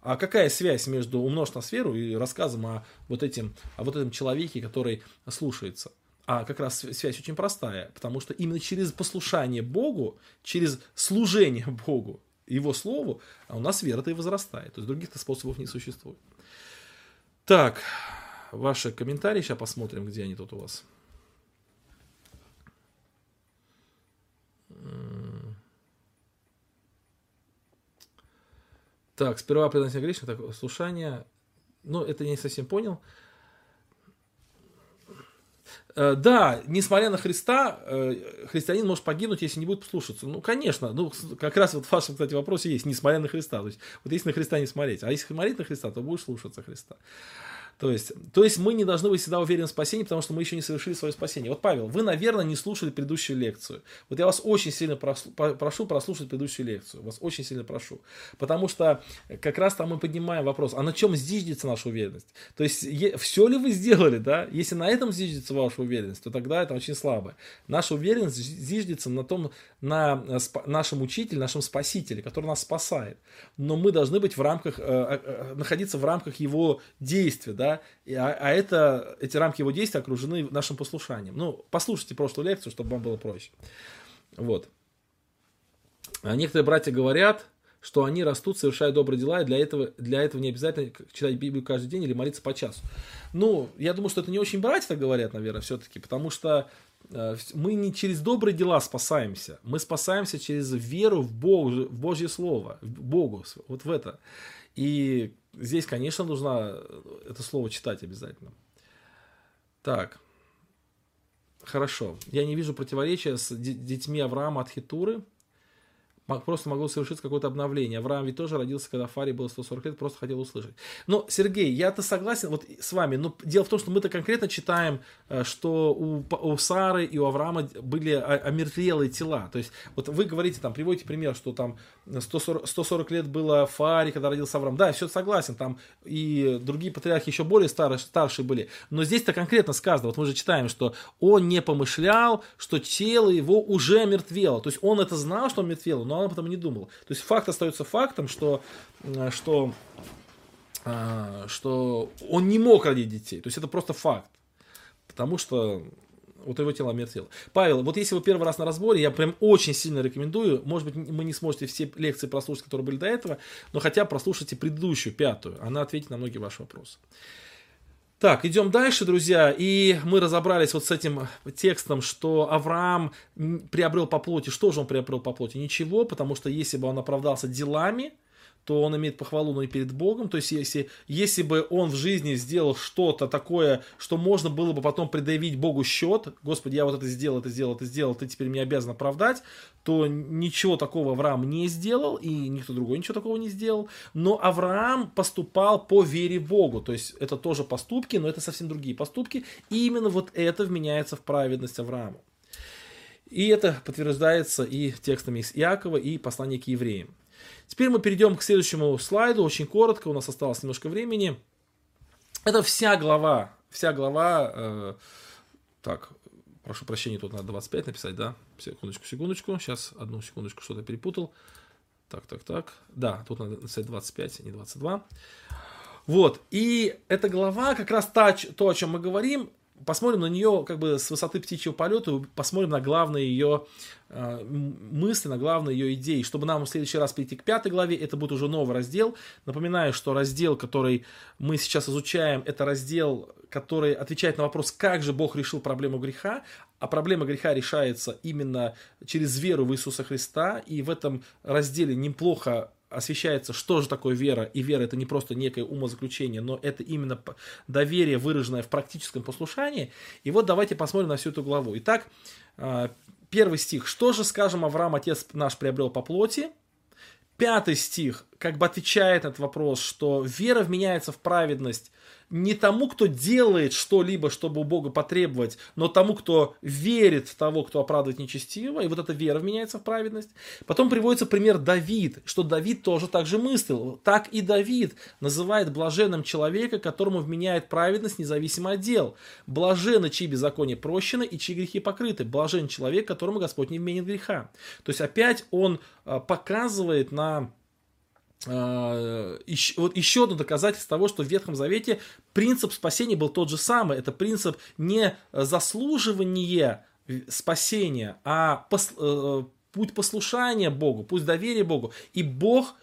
А какая связь между «умножь нас веру» и рассказом о вот, этим, о вот этом человеке, который слушается? А как раз связь очень простая, потому что именно через послушание Богу, через служение Богу, Его Слову, у нас вера-то и возрастает. То есть других способов не существует. Так, ваши комментарии. Сейчас посмотрим, где они тут у вас. Так, сперва предназначение грешного, так, слушание. Ну, это не совсем понял. Э, да, несмотря на Христа, э, христианин может погибнуть, если не будет послушаться. Ну, конечно, ну, как раз вот в вашем, кстати, вопросе есть, несмотря на Христа. То есть, вот если на Христа не смотреть, а если смотреть на Христа, то будешь слушаться Христа. То есть, то есть мы не должны быть всегда уверены в спасении, потому что мы еще не совершили свое спасение. Вот, Павел, вы, наверное, не слушали предыдущую лекцию. Вот я вас очень сильно прошу прослушать предыдущую лекцию. Вас очень сильно прошу. Потому что как раз там мы поднимаем вопрос, а на чем зиждется наша уверенность? То есть, все ли вы сделали, да? Если на этом зиждется ваша уверенность, то тогда это очень слабо. Наша уверенность зиждется на том, на нашем учителе, нашем спасителе, который нас спасает. Но мы должны быть в рамках, э, э, э, находиться в рамках его действия, да? Да, а, а это, эти рамки его действия окружены нашим послушанием. Ну, послушайте прошлую лекцию, чтобы вам было проще. Вот. А некоторые братья говорят, что они растут, совершая добрые дела, и для этого, для этого не обязательно читать Библию каждый день или молиться по часу. Ну, я думаю, что это не очень братья так говорят, наверное, все-таки, потому что э, мы не через добрые дела спасаемся, мы спасаемся через веру в, Бог, в Божье Слово, в Богу, вот в это. И здесь, конечно, нужно это слово читать обязательно. Так. Хорошо. Я не вижу противоречия с детьми Авраама от Хитуры просто могло совершиться какое-то обновление. Авраам ведь тоже родился, когда Фаре было 140 лет, просто хотел услышать. Но, Сергей, я-то согласен вот с вами, но дело в том, что мы-то конкретно читаем, э, что у, у Сары и у Авраама были омертвелые тела. То есть, вот вы говорите, там, приводите пример, что там 140, 140 лет было Фаре, когда родился Авраам. Да, все согласен, там и другие патриархи еще более старые, старшие были. Но здесь-то конкретно сказано, вот мы же читаем, что он не помышлял, что тело его уже омертвело. То есть, он это знал, что он мертвело, но но он об этом не думал. То есть факт остается фактом, что, э, что, э, что он не мог родить детей. То есть это просто факт. Потому что вот его тело омертвело. Павел, вот если вы первый раз на разборе, я прям очень сильно рекомендую, может быть, вы не сможете все лекции прослушать, которые были до этого, но хотя прослушайте предыдущую, пятую, она ответит на многие ваши вопросы. Так, идем дальше, друзья, и мы разобрались вот с этим текстом, что Авраам приобрел по плоти. Что же он приобрел по плоти? Ничего, потому что если бы он оправдался делами, то он имеет похвалу, но и перед Богом. То есть, если, если бы он в жизни сделал что-то такое, что можно было бы потом предъявить Богу счет, Господи, я вот это сделал, это сделал, это сделал, ты теперь меня обязан оправдать, то ничего такого Авраам не сделал, и никто другой ничего такого не сделал. Но Авраам поступал по вере Богу. То есть, это тоже поступки, но это совсем другие поступки. И именно вот это вменяется в праведность Аврааму. И это подтверждается и текстами из Иакова, и послания к евреям. Теперь мы перейдем к следующему слайду, очень коротко, у нас осталось немножко времени. Это вся глава, вся глава, э, так, прошу прощения, тут надо 25 написать, да? Секундочку, секундочку, сейчас, одну секундочку, что-то перепутал. Так, так, так, да, тут надо написать 25, а не 22. Вот, и эта глава, как раз та, то, о чем мы говорим, посмотрим на нее как бы с высоты птичьего полета, посмотрим на главные ее э, мысли, на главные ее идеи. Чтобы нам в следующий раз перейти к пятой главе, это будет уже новый раздел. Напоминаю, что раздел, который мы сейчас изучаем, это раздел, который отвечает на вопрос, как же Бог решил проблему греха. А проблема греха решается именно через веру в Иисуса Христа. И в этом разделе неплохо освещается, что же такое вера, и вера это не просто некое умозаключение, но это именно доверие, выраженное в практическом послушании. И вот давайте посмотрим на всю эту главу. Итак, а, первый стих. «Что же, скажем, Авраам, отец наш, приобрел по плоти?» Пятый стих как бы отвечает на этот вопрос, что вера вменяется в праведность не тому, кто делает что-либо, чтобы у Бога потребовать, но тому, кто верит в того, кто оправдывает нечестиво, и вот эта вера вменяется в праведность. Потом приводится пример Давид, что Давид тоже так же мыслил. Так и Давид называет блаженным человека, которому вменяет праведность независимо от дел. Блаженны, чьи беззакония прощены и чьи грехи покрыты. Блажен человек, которому Господь не вменит греха. То есть опять он а, показывает на еще, вот еще одно доказательство того, что в Ветхом Завете принцип спасения был тот же самый. Это принцип не заслуживания спасения, а пос, э, путь послушания Богу, путь доверия Богу. И Бог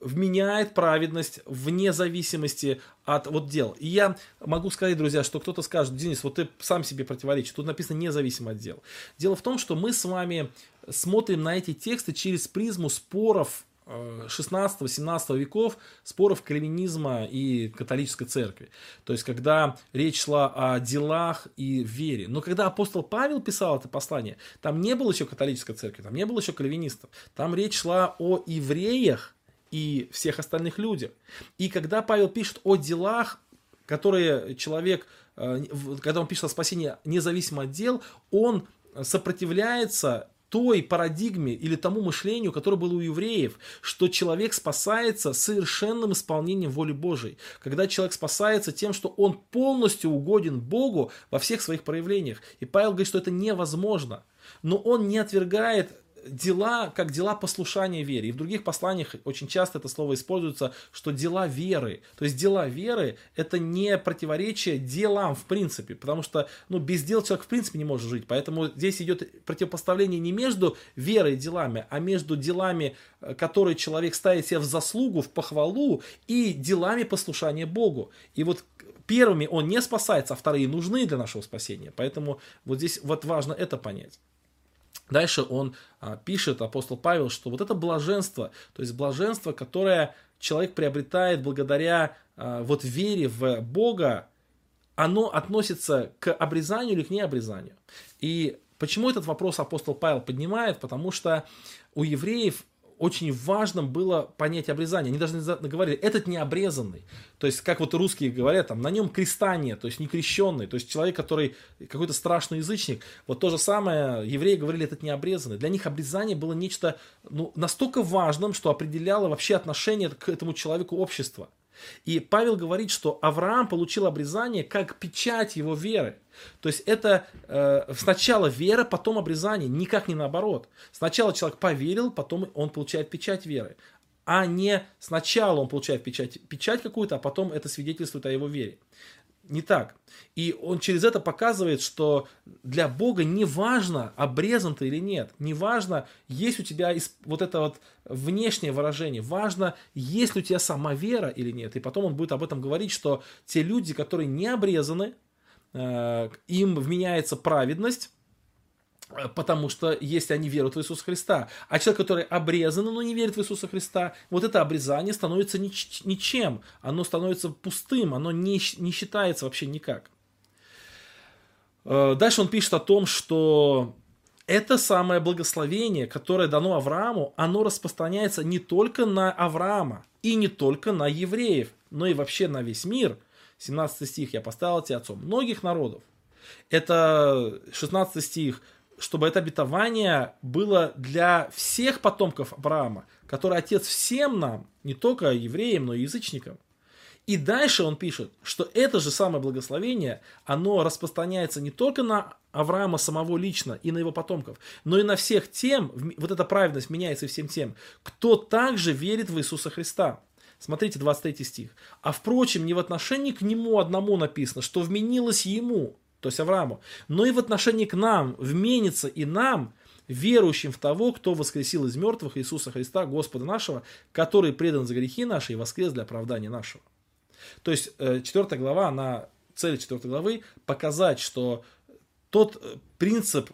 вменяет праведность вне зависимости от вот дел. И я могу сказать, друзья, что кто-то скажет, Денис, вот ты сам себе противоречишь. Тут написано независимо от дел. Дело в том, что мы с вами смотрим на эти тексты через призму споров 16-17 веков споров кальвинизма и католической церкви. То есть, когда речь шла о делах и вере. Но когда апостол Павел писал это послание, там не было еще католической церкви, там не было еще кальвинистов. Там речь шла о евреях и всех остальных людях. И когда Павел пишет о делах, которые человек, э, когда он пишет о спасении независимо от дел, он сопротивляется той парадигме или тому мышлению, которое было у евреев, что человек спасается совершенным исполнением воли Божией. Когда человек спасается тем, что он полностью угоден Богу во всех своих проявлениях. И Павел говорит, что это невозможно. Но он не отвергает дела, как дела послушания вере. И в других посланиях очень часто это слово используется, что дела веры. То есть дела веры это не противоречие делам в принципе, потому что ну, без дел человек в принципе не может жить. Поэтому здесь идет противопоставление не между верой и делами, а между делами, э, которые человек ставит себе в заслугу, в похвалу, и делами послушания Богу. И вот первыми он не спасается, а вторые нужны для нашего спасения. Поэтому вот здесь вот важно это понять. Дальше он а, пишет, апостол Павел, что вот это блаженство, то есть блаженство, которое человек приобретает благодаря а, вот вере в Бога, оно относится к обрезанию или к необрезанию. И почему этот вопрос апостол Павел поднимает? Потому что у евреев очень важным было понять обрезание. Они даже говорили, этот не обрезанный. То есть, как вот русские говорят, там, на нем креста нет, то есть не крещенный. То есть, человек, который какой-то страшный язычник. Вот то же самое, евреи говорили, этот не обрезанный. Для них обрезание было нечто ну, настолько важным, что определяло вообще отношение к этому человеку общества. И Павел говорит, что Авраам получил обрезание как печать его веры. То есть это э, сначала вера, потом обрезание, никак не наоборот. Сначала человек поверил, потом он получает печать веры. А не сначала он получает печать, печать какую-то, а потом это свидетельствует о его вере не так. И он через это показывает, что для Бога не важно, обрезан ты или нет. Не важно, есть у тебя вот это вот внешнее выражение. Важно, есть ли у тебя сама вера или нет. И потом он будет об этом говорить, что те люди, которые не обрезаны, э, им вменяется праведность, потому что если они веруют в Иисуса Христа. А человек, который обрезан, но не верит в Иисуса Христа, вот это обрезание становится нич- ничем. Оно становится пустым, оно не, не считается вообще никак. Э, дальше он пишет о том, что это самое благословение, которое дано Аврааму, оно распространяется не только на Авраама и не только на евреев, но и вообще на весь мир. 17 стих «Я поставил тебя отцом многих народов». Это 16 стих чтобы это обетование было для всех потомков Авраама, который отец всем нам, не только евреям, но и язычникам. И дальше он пишет, что это же самое благословение, оно распространяется не только на Авраама самого лично и на его потомков, но и на всех тем, вот эта праведность меняется всем тем, кто также верит в Иисуса Христа. Смотрите, 23 стих. А впрочем, не в отношении к нему одному написано, что вменилось ему, то есть Аврааму, но и в отношении к нам, вменится и нам, верующим в того, кто воскресил из мертвых Иисуса Христа, Господа нашего, который предан за грехи наши и воскрес для оправдания нашего. То есть 4 э, глава, она, цель 4 главы показать, что тот э, принцип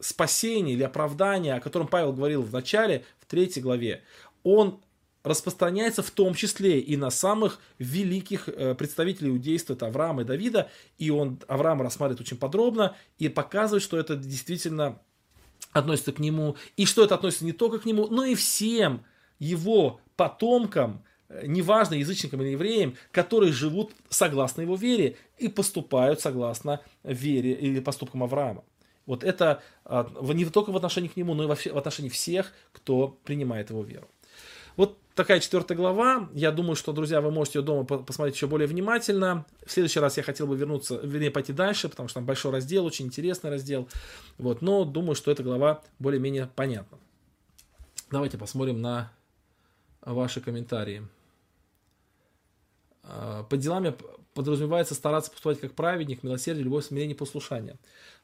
спасения или оправдания, о котором Павел говорил в начале, в 3 главе, он распространяется в том числе и на самых великих э, представителей иудейства, это Авраама и Давида, и он Авраама рассматривает очень подробно и показывает, что это действительно относится к нему, и что это относится не только к нему, но и всем его потомкам, э, неважно, язычникам или евреям, которые живут согласно его вере и поступают согласно вере или поступкам Авраама. Вот это а, не только в отношении к нему, но и в отношении всех, кто принимает его веру. Вот такая четвертая глава. Я думаю, что, друзья, вы можете ее дома посмотреть еще более внимательно. В следующий раз я хотел бы вернуться, вернее, пойти дальше, потому что там большой раздел, очень интересный раздел. Вот, но думаю, что эта глава более-менее понятна. Давайте посмотрим на ваши комментарии. А, под делами подразумевается стараться поступать как праведник, милосердие, любовь, смирение, послушание.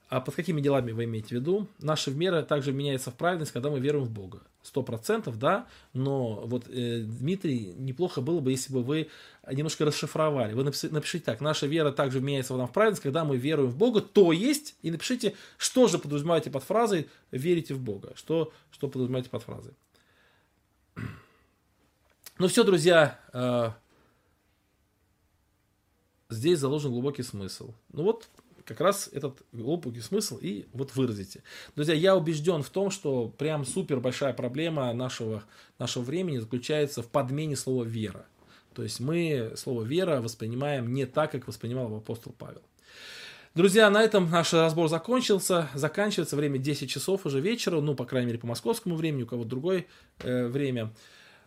А под какими делами вы имеете в виду? Наша вера также меняется в праведность, когда мы веруем в Бога. Сто процентов, да, но вот, э, Дмитрий, неплохо было бы, если бы вы немножко расшифровали. Вы напишите, напишите так, наша вера также меняется в праведность, когда мы веруем в Бога, то есть, и напишите, что же подразумеваете под фразой «верите в Бога», что, что подразумеваете под фразой. Ну все, друзья, э, здесь заложен глубокий смысл. Ну вот как раз этот глубокий смысл и вот выразите. Друзья, я убежден в том, что прям супер большая проблема нашего, нашего времени заключается в подмене слова «вера». То есть мы слово «вера» воспринимаем не так, как воспринимал апостол Павел. Друзья, на этом наш разбор закончился. Заканчивается время 10 часов уже вечера, ну, по крайней мере, по московскому времени, у кого-то другое э, время.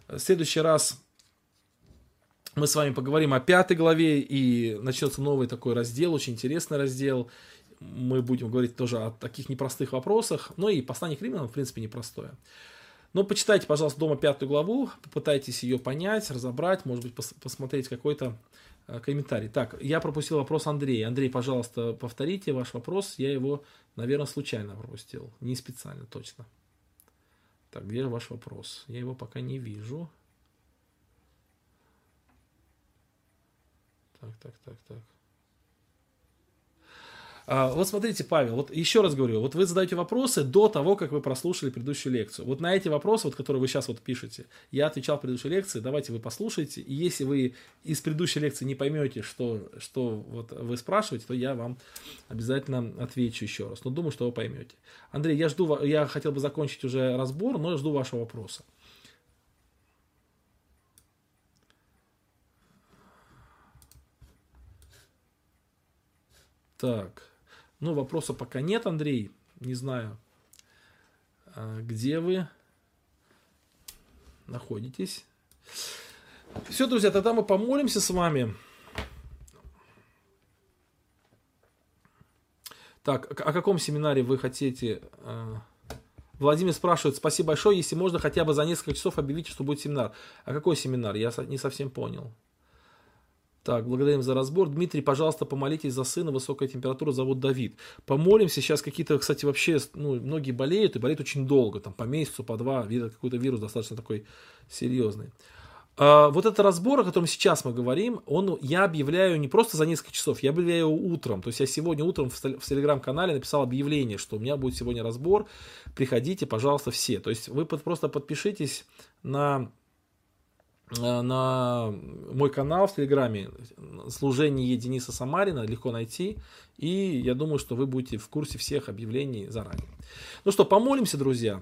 В следующий раз мы с вами поговорим о пятой главе, и начнется новый такой раздел, очень интересный раздел. Мы будем говорить тоже о таких непростых вопросах. Ну и послание к римлянам, в принципе, непростое. Но почитайте, пожалуйста, дома пятую главу, попытайтесь ее понять, разобрать, может быть, пос посмотреть какой-то э, комментарий. Так, я пропустил вопрос Андрея. Андрей, пожалуйста, повторите ваш вопрос. Я его, наверное, случайно пропустил. Не специально, точно. Так, где ваш вопрос? Я его пока не вижу. Так, так, так, так. А, вот смотрите, Павел, вот еще раз говорю, вот вы задаете вопросы до того, как вы прослушали предыдущую лекцию. Вот на эти вопросы, вот, которые вы сейчас вот пишете, я отвечал в предыдущей лекции, давайте вы послушайте. И если вы из предыдущей лекции не поймете, что, что вот вы спрашиваете, то я вам обязательно отвечу еще раз. Но думаю, что вы поймете. Андрей, я жду, я хотел бы закончить уже разбор, но я жду вашего вопроса. Так. Ну, вопроса пока нет, Андрей. Не знаю, а, где вы находитесь. Все, друзья, тогда мы помолимся с вами. Так, о каком семинаре вы хотите? А, Владимир спрашивает, спасибо большое, если можно хотя бы за несколько часов объявить, что будет семинар. А какой семинар? Я не совсем понял. Так, благодарим за разбор. Дмитрий, пожалуйста, помолитесь за сына, высокая температура, зовут Давид. Помолимся, сейчас какие-то, кстати, вообще, ну, многие болеют, и болеют очень долго, там, по месяцу, по два, какой-то вирус достаточно такой серьезный. А, вот этот разбор, о котором сейчас мы говорим, он я объявляю не просто за несколько часов, я объявляю его утром. То есть я сегодня утром в, в телеграм-канале написал объявление, что у меня будет сегодня разбор, приходите, пожалуйста, все. То есть вы под, просто подпишитесь на на мой канал в Телеграме. «Служение Дениса Самарина», легко найти, и я думаю, что вы будете в курсе всех объявлений заранее. Ну что, помолимся, друзья,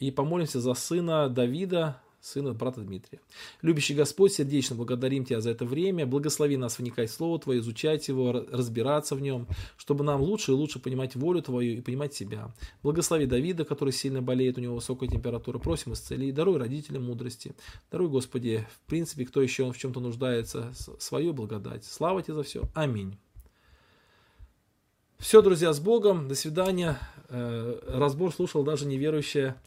и помолимся за сына Давида, сына брата Дмитрия. Любящий Господь, сердечно благодарим Тебя за это время. Благослови нас вникать в Слово Твое, изучать его, разбираться в нем, чтобы нам лучше и лучше понимать волю Твою и понимать себя. Благослови Давида, который сильно болеет, у него высокая температура. Просим исцели. Даруй родителям мудрости. Даруй, Господи, в принципе, кто еще в чем-то нуждается, свою благодать. Слава Тебе за все. Аминь. Все, друзья, с Богом. До свидания. Э, разбор слушал даже неверующая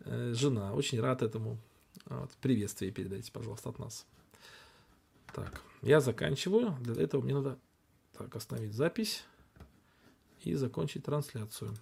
э, жена. Очень рад этому. Вот, приветствие передайте, пожалуйста, от нас. Так, я заканчиваю. Для этого мне надо так, остановить запись и закончить трансляцию.